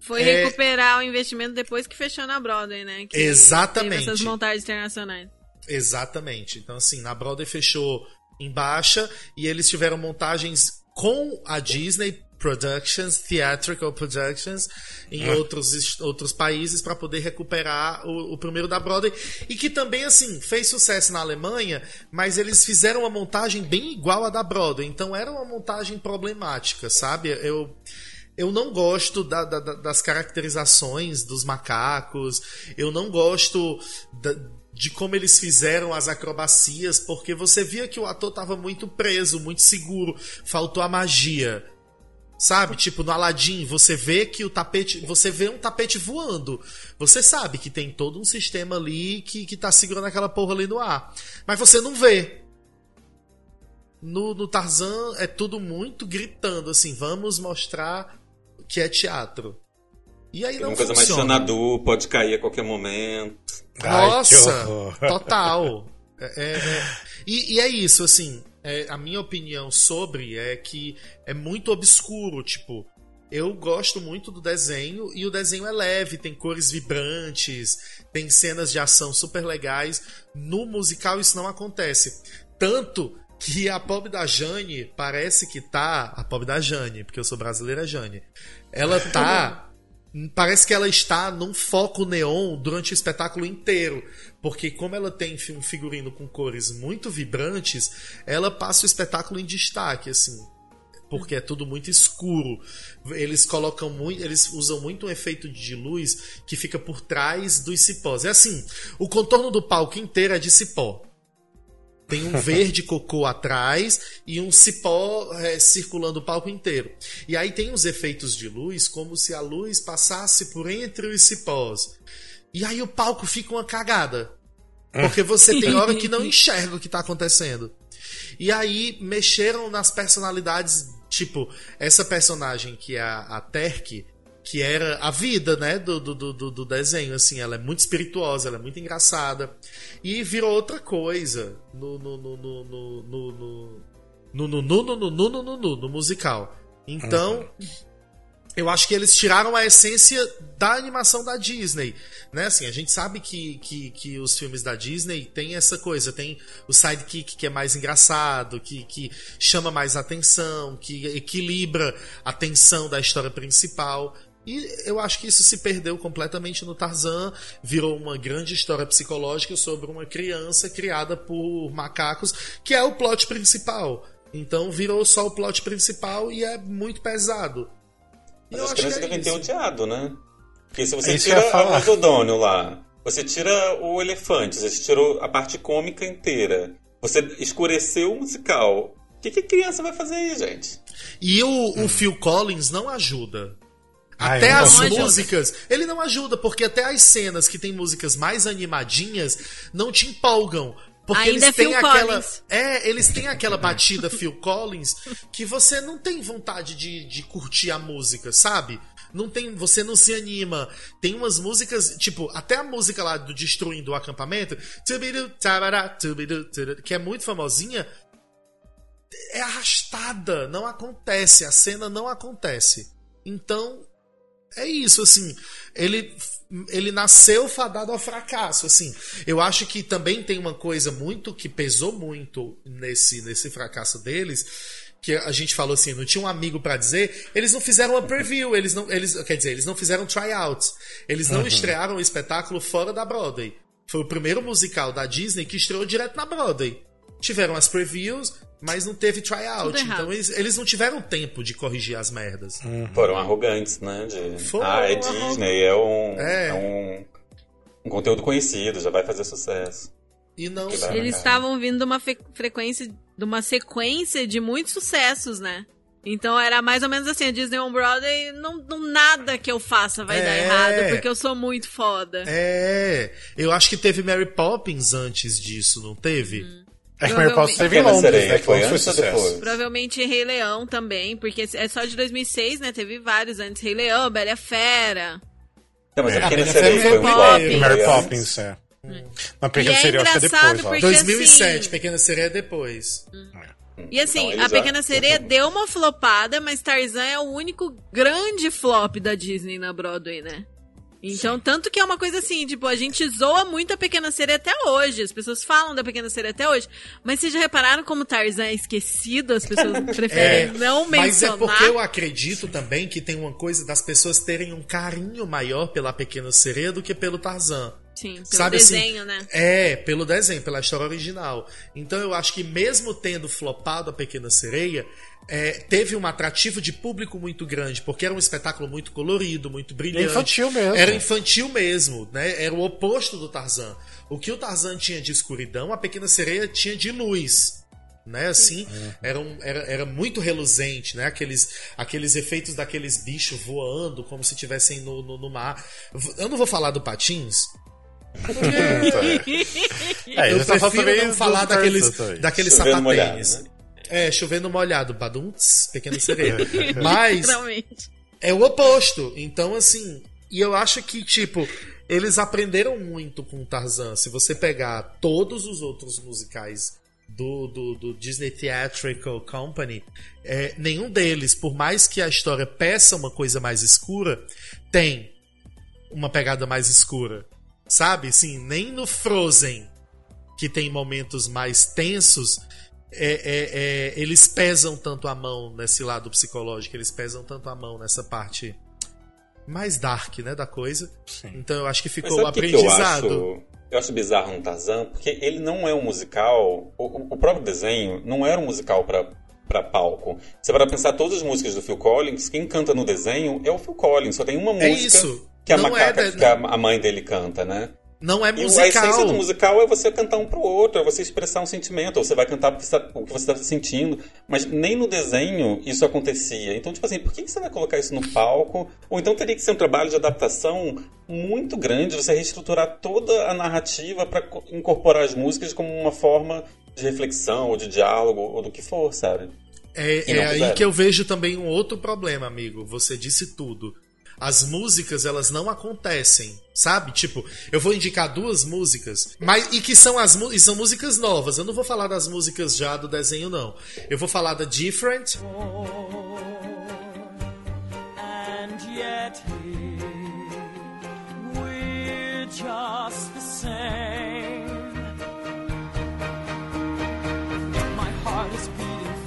Foi É- recuperar o investimento depois que fechou na Broadway, né? Que Exatamente. Teve essas montagens internacionais. Exatamente. Então, assim, na Broadway fechou em baixa e eles tiveram montagens com a Disney Productions, Theatrical Productions, em outros, est- outros países para poder recuperar o, o primeiro da Broadway. E que também, assim, fez sucesso na Alemanha, mas eles fizeram uma montagem bem igual à da Broadway. Então era uma montagem problemática, sabe? Eu. Eu não gosto da- da- da- das caracterizações dos macacos. Eu não gosto da- de como eles fizeram as acrobacias, porque você via que o ator estava muito preso, muito seguro. Faltou a magia. Sabe? Tipo, no Aladdin, você vê que o tapete. Você vê um tapete voando. Você sabe que tem todo um sistema ali que, que tá segurando aquela porra ali no ar. Mas você não vê. No, no Tarzan é tudo muito gritando, assim, vamos mostrar que é teatro. E aí Tem não uma coisa mais funciona. Xanadu, pode cair a qualquer momento. Ai, Nossa, horror. total. É, é- é- E, e é isso, assim, é, a minha opinião sobre é que é muito obscuro, tipo, eu gosto muito do desenho e o desenho é leve, tem cores vibrantes, tem cenas de ação super legais. No musical isso não acontece. Tanto que a pobre da Jane parece que tá. A pobre da Jane, porque eu sou brasileira Jane. Ela tá. Parece que ela está num foco neon durante o espetáculo inteiro. Porque, como ela tem um figurino com cores muito vibrantes, ela passa o espetáculo em destaque, assim. Porque é tudo muito escuro. Eles colocam muito. Eles usam muito um efeito de luz que fica por trás dos cipós. É assim: o contorno do palco inteiro é de cipó. Tem um verde cocô atrás e um cipó é, circulando o palco inteiro. E aí tem os efeitos de luz, como se a luz passasse por entre os cipós. E aí o palco fica uma cagada. Porque você tem hora que não enxerga o que tá acontecendo. E aí mexeram nas personalidades, tipo, essa personagem que é a, a Terk, que era a vida, né, do, do, do, do desenho, assim, ela é muito espirituosa, ela é muito engraçada. E virou outra coisa no no no no no no no no no no no no musical. Então, eu acho que eles tiraram a essência da animação da Disney. Né? Assim, a gente sabe que, que, que os filmes da Disney tem essa coisa, tem o sidekick que é mais engraçado, que, que chama mais atenção, que equilibra a tensão da história principal. E eu acho que isso se perdeu completamente no Tarzan, virou uma grande história psicológica sobre uma criança criada por macacos, que é o plot principal. Então virou só o plot principal e é muito pesado. E Mas eu as acho que crianças é devem ter isso. odiado, né? Porque se você É tira a Mesodônio lá, você tira o elefante, você tirou a parte cômica inteira, você escureceu o musical. O que, que a criança vai fazer aí, gente? E o, o Phil Collins não ajuda. Ah, Até não as ajuda. músicas. Ele não ajuda, porque até as cenas que tem músicas mais animadinhas não te empolgam. Porque Ainda eles é têm Phil aquela. Collins. É, eles têm aquela batida Phil Collins que você não tem vontade de, de curtir a música, sabe? Não tem, você não se anima. Tem umas músicas, tipo, até a música lá do Destruindo o Acampamento, que é muito famosinha, é arrastada, não acontece, a cena não acontece. Então, é isso, assim, ele ele nasceu fadado ao fracasso, assim. Eu acho que também tem uma coisa muito que pesou muito nesse nesse fracasso deles, que a gente falou assim, não tinha um amigo pra dizer, eles não fizeram uma preview, eles não eles, quer dizer, eles não fizeram tryouts. Eles não estrearam o espetáculo fora da Broadway. Foi o primeiro musical da Disney que estreou direto na Broadway. Tiveram as previews, mas não teve tryout. Então eles, eles não tiveram tempo de corrigir as merdas. Foram arrogantes, né? De, Foram ah, é arrogantes. Disney, é um, É. é um, um conteúdo conhecido, já vai fazer sucesso. E não. Eles estavam vindo de uma fe- frequência, de uma sequência de muitos sucessos, né? Então era mais ou menos assim, a Disney on Broadway, não, não nada que eu faça vai dar É. errado, porque eu sou muito foda. É, eu acho que teve Mary Poppins antes disso, não teve? É que Mary Poppins teve em Londres, Sereia, né? Que foi ou sucesso. depois? Provavelmente Rei Leão também, porque é só de 2006, né? Teve vários antes. Rei Leão, Bela Fera. Não, mas É. a Pequena Ah, Sereia foi um Mary flop. Poppins. foi Mary. Poppins, é. Mas Pequena E é Sereia acho que é engraçado depois, porque- 2007, assim- Pequena Sereia é depois. E assim, Então, a já- Pequena Sereia deu uma flopada, mas Tarzan é o único grande flop da Disney na Broadway, né? Então, tanto que é uma coisa assim, tipo, a gente zoa muito a Pequena Sereia até hoje. As pessoas falam da Pequena Sereia até hoje. Mas vocês já repararam como Tarzan é esquecido? As pessoas preferem não mas é mencionar. porque eu acredito também que tem uma coisa das pessoas terem um carinho maior pela Pequena Sereia do que pelo Tarzan. Sim, pelo Sabe assim, desenho, né? É, pelo desenho, pela história original. Então eu acho que mesmo tendo flopado a Pequena Sereia, é, teve um atrativo de público muito grande, porque era um espetáculo muito colorido, muito brilhante. infantil mesmo. Era infantil mesmo, né? Era o oposto do Tarzan. O que o Tarzan tinha de escuridão, a Pequena Sereia tinha de luz. Né, assim, era, um- era, era muito reluzente, né? Aqueles, aqueles efeitos daqueles bichos voando como se estivessem no, no, no mar. Eu não vou falar do Patins, É, eu tá prefiro também não falar daqueles, daqueles Chovendo sapatênis. né? É, chovendo molhado, badunts, pequena sereia. Mas é o oposto. Então, assim, e eu acho que, tipo, eles aprenderam muito com o Tarzan. Se você pegar todos os outros musicais do, do, do Disney Theatrical Company, é, nenhum deles, por mais que a história peça uma coisa mais escura, tem uma pegada mais escura. Sabe? Assim, nem no Frozen, que tem momentos mais tensos, é, é, é, eles pesam tanto a mão nesse lado psicológico, eles pesam tanto a mão nessa parte mais dark, né, da coisa. Então eu acho que Mas ficou sabe o o que que eu aprendizado. acho? Eu acho bizarro no Tarzan, porque ele não é um musical. O, o próprio desenho não era um musical pra, pra palco. Você vai pensar todas as músicas do Phil Collins, quem canta no desenho é o Phil Collins, só tem uma É música isso. Que a Não é macaca, da- que a, a mãe dele canta, né? Não é E a musical. essência do musical é você cantar um pro outro, é você expressar um sentimento, ou você vai cantar tá- o que você está sentindo. Mas nem no desenho isso acontecia. Então, tipo assim, por que você vai colocar isso no palco? Ou então teria que ser um trabalho de adaptação muito grande, você reestruturar toda a narrativa para incorporar as músicas como uma forma de reflexão, ou de diálogo, ou do que for, sabe? É, é aí que eu vejo também um outro problema, amigo. Você disse tudo. As músicas, elas não acontecem, sabe? Tipo, eu vou indicar duas músicas, mas e que são as e são músicas novas. Eu não vou falar das músicas já do desenho não. Eu vou falar da Different And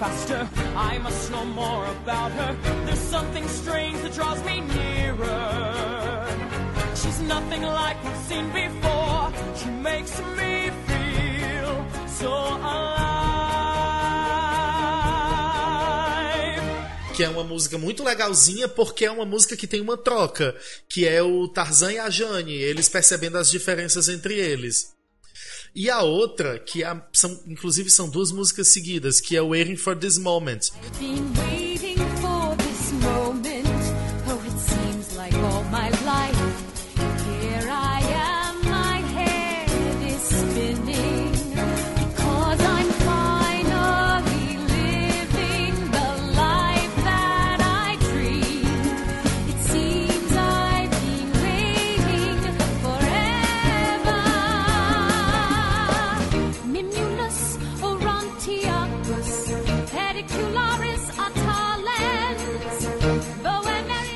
faster. I must know more about her. There's something strange that draws me nearer. She's nothing like we've seen before. She makes me feel so alive. que é uma música muito legalzinha, porque é uma música que tem uma troca, que é o Tarzan e a Jane, eles percebendo as diferenças entre eles. E a outra, que é, são, inclusive são duas músicas seguidas, que é Waiting for This Moment. Been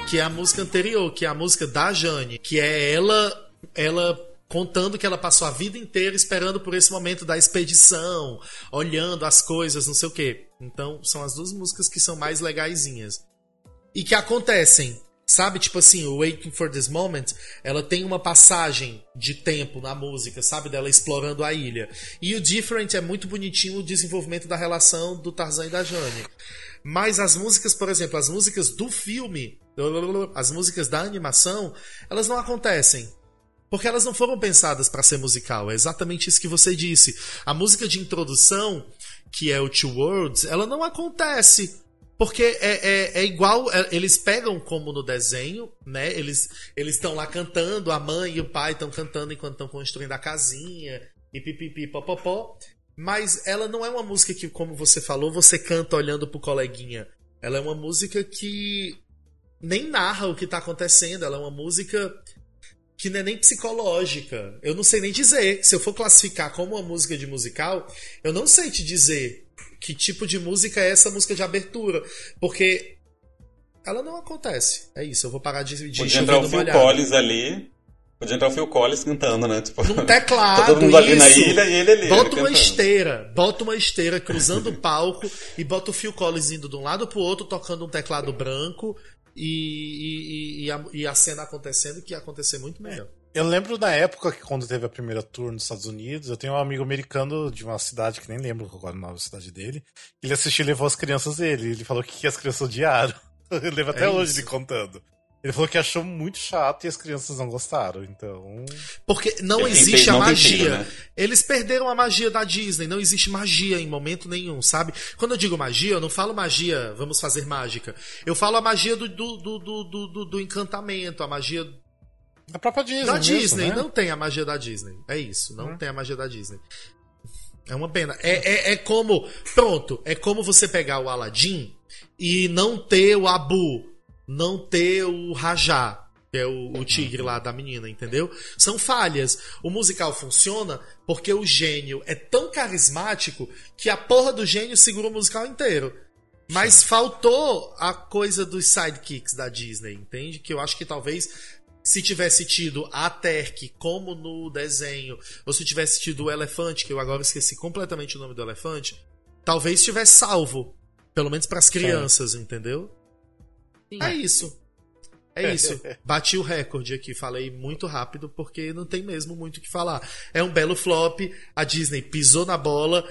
que é a música anterior, que é a música da Jane, que é ela, ela contando que ela passou a vida inteira esperando por esse momento da expedição, olhando as coisas, não sei o quê. Então, são as duas músicas que são mais legaisinhas. E que acontecem, sabe? Tipo assim, o Waiting for This Moment, ela tem uma passagem de tempo na música, sabe? Dela explorando a ilha. E o Different é muito bonitinho o desenvolvimento da relação do Tarzan e da Jane. Mas as músicas, por exemplo, as músicas do filme, as músicas da animação, elas não acontecem. Porque elas não foram pensadas para ser musical. É exatamente isso que você disse. A música de introdução, que é o Two Worlds, ela não acontece. Porque é, é, é igual, é- eles pegam como no desenho, né? Eles estão lá cantando, a mãe e o pai estão cantando enquanto estão construindo a casinha, e pipipi, popopó. Mas ela não é uma música que, como você falou, você canta olhando pro coleguinha. Ela é uma música que nem narra o que tá acontecendo, ela é uma música que não é nem psicológica. Eu não sei nem dizer. Se eu for classificar como uma música de musical, eu não sei te dizer que tipo de música é essa música de abertura. Porque ela não acontece. É isso, eu vou parar de, de Podia entrar o Phil. Collins ali. Podia entrar o Phil Collins cantando, né? Tipo, Num teclado, tá todo mundo ali na isso. ilha e ele ali. Bota ele uma esteira, bota uma esteira cruzando o palco e bota o Phil Collins indo de um lado pro outro tocando um teclado branco e, e, e, a, e a cena acontecendo que ia acontecer muito melhor. Eu lembro da época que quando teve a primeira tour nos Estados Unidos, eu tenho um amigo americano de uma cidade que nem lembro qual era a nova cidade dele. Ele assistiu e levou as crianças dele. Ele falou que as crianças odiaram. Eu lembro até É hoje isso. ele contando. Ele falou que achou muito chato e as crianças não gostaram. Então. Porque não existe fez a não magia. né? Eles perderam a magia da Disney. Não existe magia em momento nenhum, sabe? Quando eu digo magia, eu não falo magia, vamos fazer mágica. Eu falo a magia do, do, do, do, do- do- encantamento, a magia Da própria Disney. da mesmo, Disney. né? Não tem a magia da Disney. É isso, não tem a magia da Disney. É uma pena. É, é, é como. Pronto, é como você pegar o Aladdin e não ter o Abu, não ter o Rajá, que é o, o tigre lá da menina, entendeu? São falhas. O musical funciona porque o gênio é tão carismático que a porra do gênio segura o musical inteiro. Mas faltou a coisa dos sidekicks da Disney, entende? Que eu acho que talvez se tivesse tido a Terk como no desenho, ou se tivesse tido o elefante, que eu agora esqueci completamente o nome do elefante, talvez tivesse salvo. Pelo menos pras crianças, entendeu? Sim. É isso. É isso. Bati o recorde aqui, falei muito rápido porque não tem mesmo muito o que falar. É um belo flop, a Disney pisou na bola,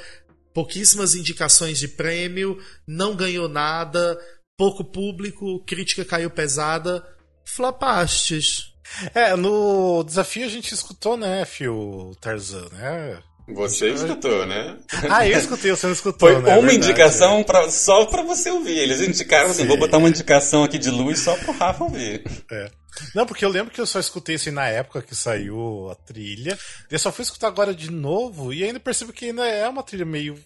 pouquíssimas indicações de prêmio, não ganhou nada, pouco público, crítica caiu pesada, flopastes. É, no desafio a gente escutou, né, Phil Tarzan, né? Você escutou, né? Ah, eu escutei, você não escutou, Foi né? É uma verdade, indicação pra, só pra você ouvir. Eles indicaram assim, Sim. vou botar uma indicação aqui de luz só pro Rafa ouvir. É. Não, porque eu lembro que eu só escutei assim na época que saiu a trilha. Eu só fui escutar agora de novo e ainda percebo que ainda é uma trilha meio.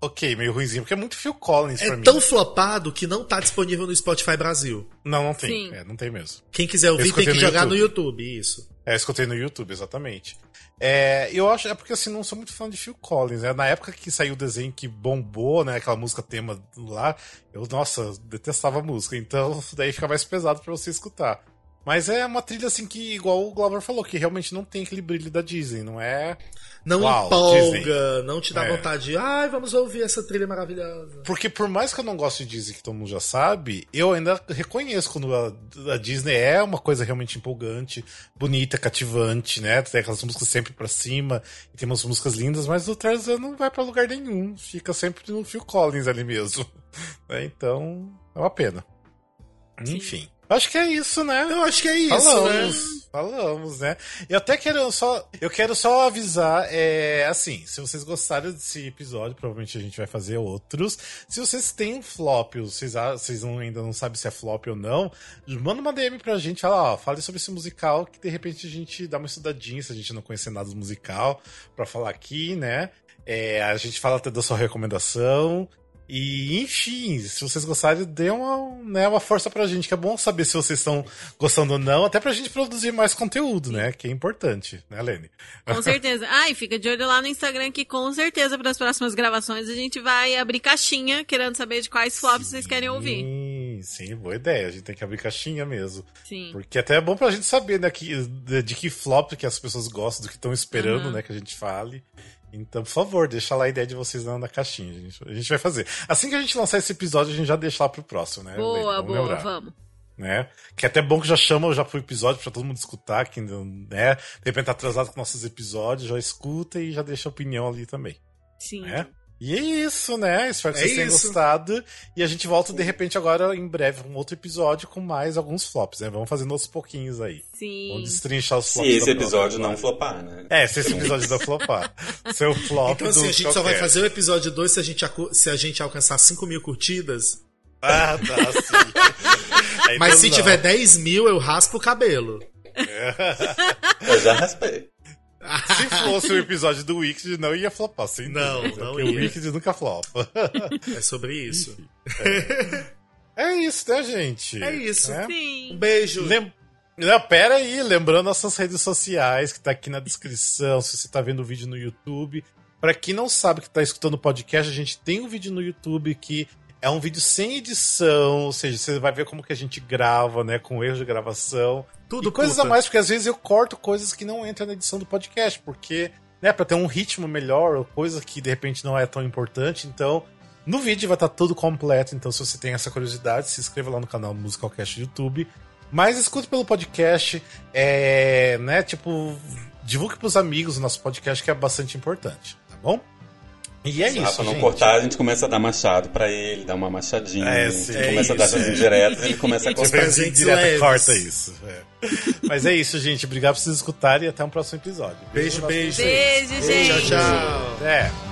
Ok, meio ruimzinha, porque é muito Phil Collins pra É mim. tão flopado que não tá disponível no Spotify Brasil. Não, não tem. É, não tem mesmo. Quem quiser ouvir tem que no jogar no YouTube. YouTube, isso. É, escutei no YouTube, exatamente. É, eu acho, é porque assim, não sou muito fã de Phil Collins, né? Na época que saiu o desenho que bombou, né? Aquela música tema lá, eu, nossa, detestava a música, então daí fica mais pesado para você escutar. Mas é uma trilha assim que, igual o Glover falou, que realmente não tem aquele brilho da Disney, não é. Não Uau, empolga, Disney. não te dá É. vontade de, ai, vamos ouvir essa trilha maravilhosa. Porque por mais que eu não goste de Disney, que todo mundo já sabe, eu ainda reconheço quando a, a Disney é uma coisa realmente empolgante, bonita, cativante, né? Tem aquelas músicas sempre pra cima, e tem umas músicas lindas, mas o Tarzan não vai pra lugar nenhum, fica sempre no Phil Collins ali mesmo. né? Então, é uma pena. Enfim. Acho que é isso, né? Eu acho que é isso, falamos, né? falamos, né? Eu até quero só, eu quero só avisar, é, assim, se vocês gostaram desse episódio, provavelmente a gente vai fazer outros. Se vocês têm flop, vocês, vocês não- ainda não sabem se é flop ou não, manda uma DM pra gente, fala, ó, fale sobre esse musical, que de repente a gente dá uma estudadinha, se a gente não conhecer nada do musical, pra falar aqui, né? É, a gente fala até da sua recomendação. E, enfim, se vocês gostarem, dê uma, né, uma força pra gente, que é bom saber se vocês estão gostando ou não, até pra gente produzir mais conteúdo, né? Que é importante, né, Lene? Com certeza. Ah, e fica de olho lá no Instagram que com certeza para as próximas gravações a gente vai abrir caixinha querendo saber de quais flops vocês querem ouvir. Sim, sim, boa ideia. A gente tem que abrir caixinha mesmo. Sim. Porque até é bom pra gente saber, né, que, de, de que flop que as pessoas gostam, do que estão esperando, Uhum. né, que a gente fale. Então, por favor, deixa lá a ideia de vocês na caixinha. A gente, a gente vai fazer. Assim que a gente lançar esse episódio, a gente já deixa lá pro próximo, né? Boa? Vamos boa, lembrar. vamos. né? Que é até bom que já chama já pro episódio pra todo mundo escutar, que né? De repente tá atrasado com nossos episódios, já escuta e já deixa a opinião ali também, Sim. né? E é isso, né? Espero que É vocês tenham isso. gostado. E a gente volta de repente agora em breve um outro episódio com mais alguns flops, né? Vamos fazendo aos pouquinhos aí. Sim. Vamos destrinchar os Se flops. esse da episódio não flopar, né? É, se esse episódio não flopar. Seu flop Então, assim, do a gente só vai fazer o episódio 2 se a gente, se a gente alcançar 5 mil curtidas. Ah, tá, sim. Mas então se não. tiver 10 mil, eu raspo o cabelo. Eu já raspei. Se fosse o episódio do Wicked, não ia flopar, sem Não, dúvida, não porque ia. o Wicked nunca flopa. É sobre isso. É isso, né, gente? É isso. Né? Um Sim. beijo. Lem... Não, pera aí, lembrando nossas redes sociais, que tá aqui na descrição, se você tá vendo o vídeo no YouTube. Pra quem não sabe que tá escutando o podcast, a gente tem um vídeo no YouTube que é um vídeo sem edição, ou seja, você vai ver como que a gente grava, né, com erros de gravação. Tudo e coisas puta. a mais, porque às vezes eu corto coisas que não entram na edição do podcast, porque, né, pra ter um ritmo melhor, ou coisa que de repente não é tão importante, então no vídeo vai estar tudo completo, então se você tem essa curiosidade, se inscreva lá no canal Musicalcast do YouTube. Mas escute pelo podcast, é, né, tipo, divulgue pros amigos o nosso podcast, que é bastante importante, tá bom? E é Se isso, Rafa não gente. cortar, a gente começa a dar machado pra ele, dar uma machadinha. É, a sim, gente começa a dar isso, essas é. indiretas, ele começa a Tipo, cortar. assim, presentes direta leves. corta isso. é. Mas é isso, gente. Obrigado por vocês escutarem e até um próximo episódio. Beijo, pra beijo. vocês. Beijo, gente. Tchau, tchau. É.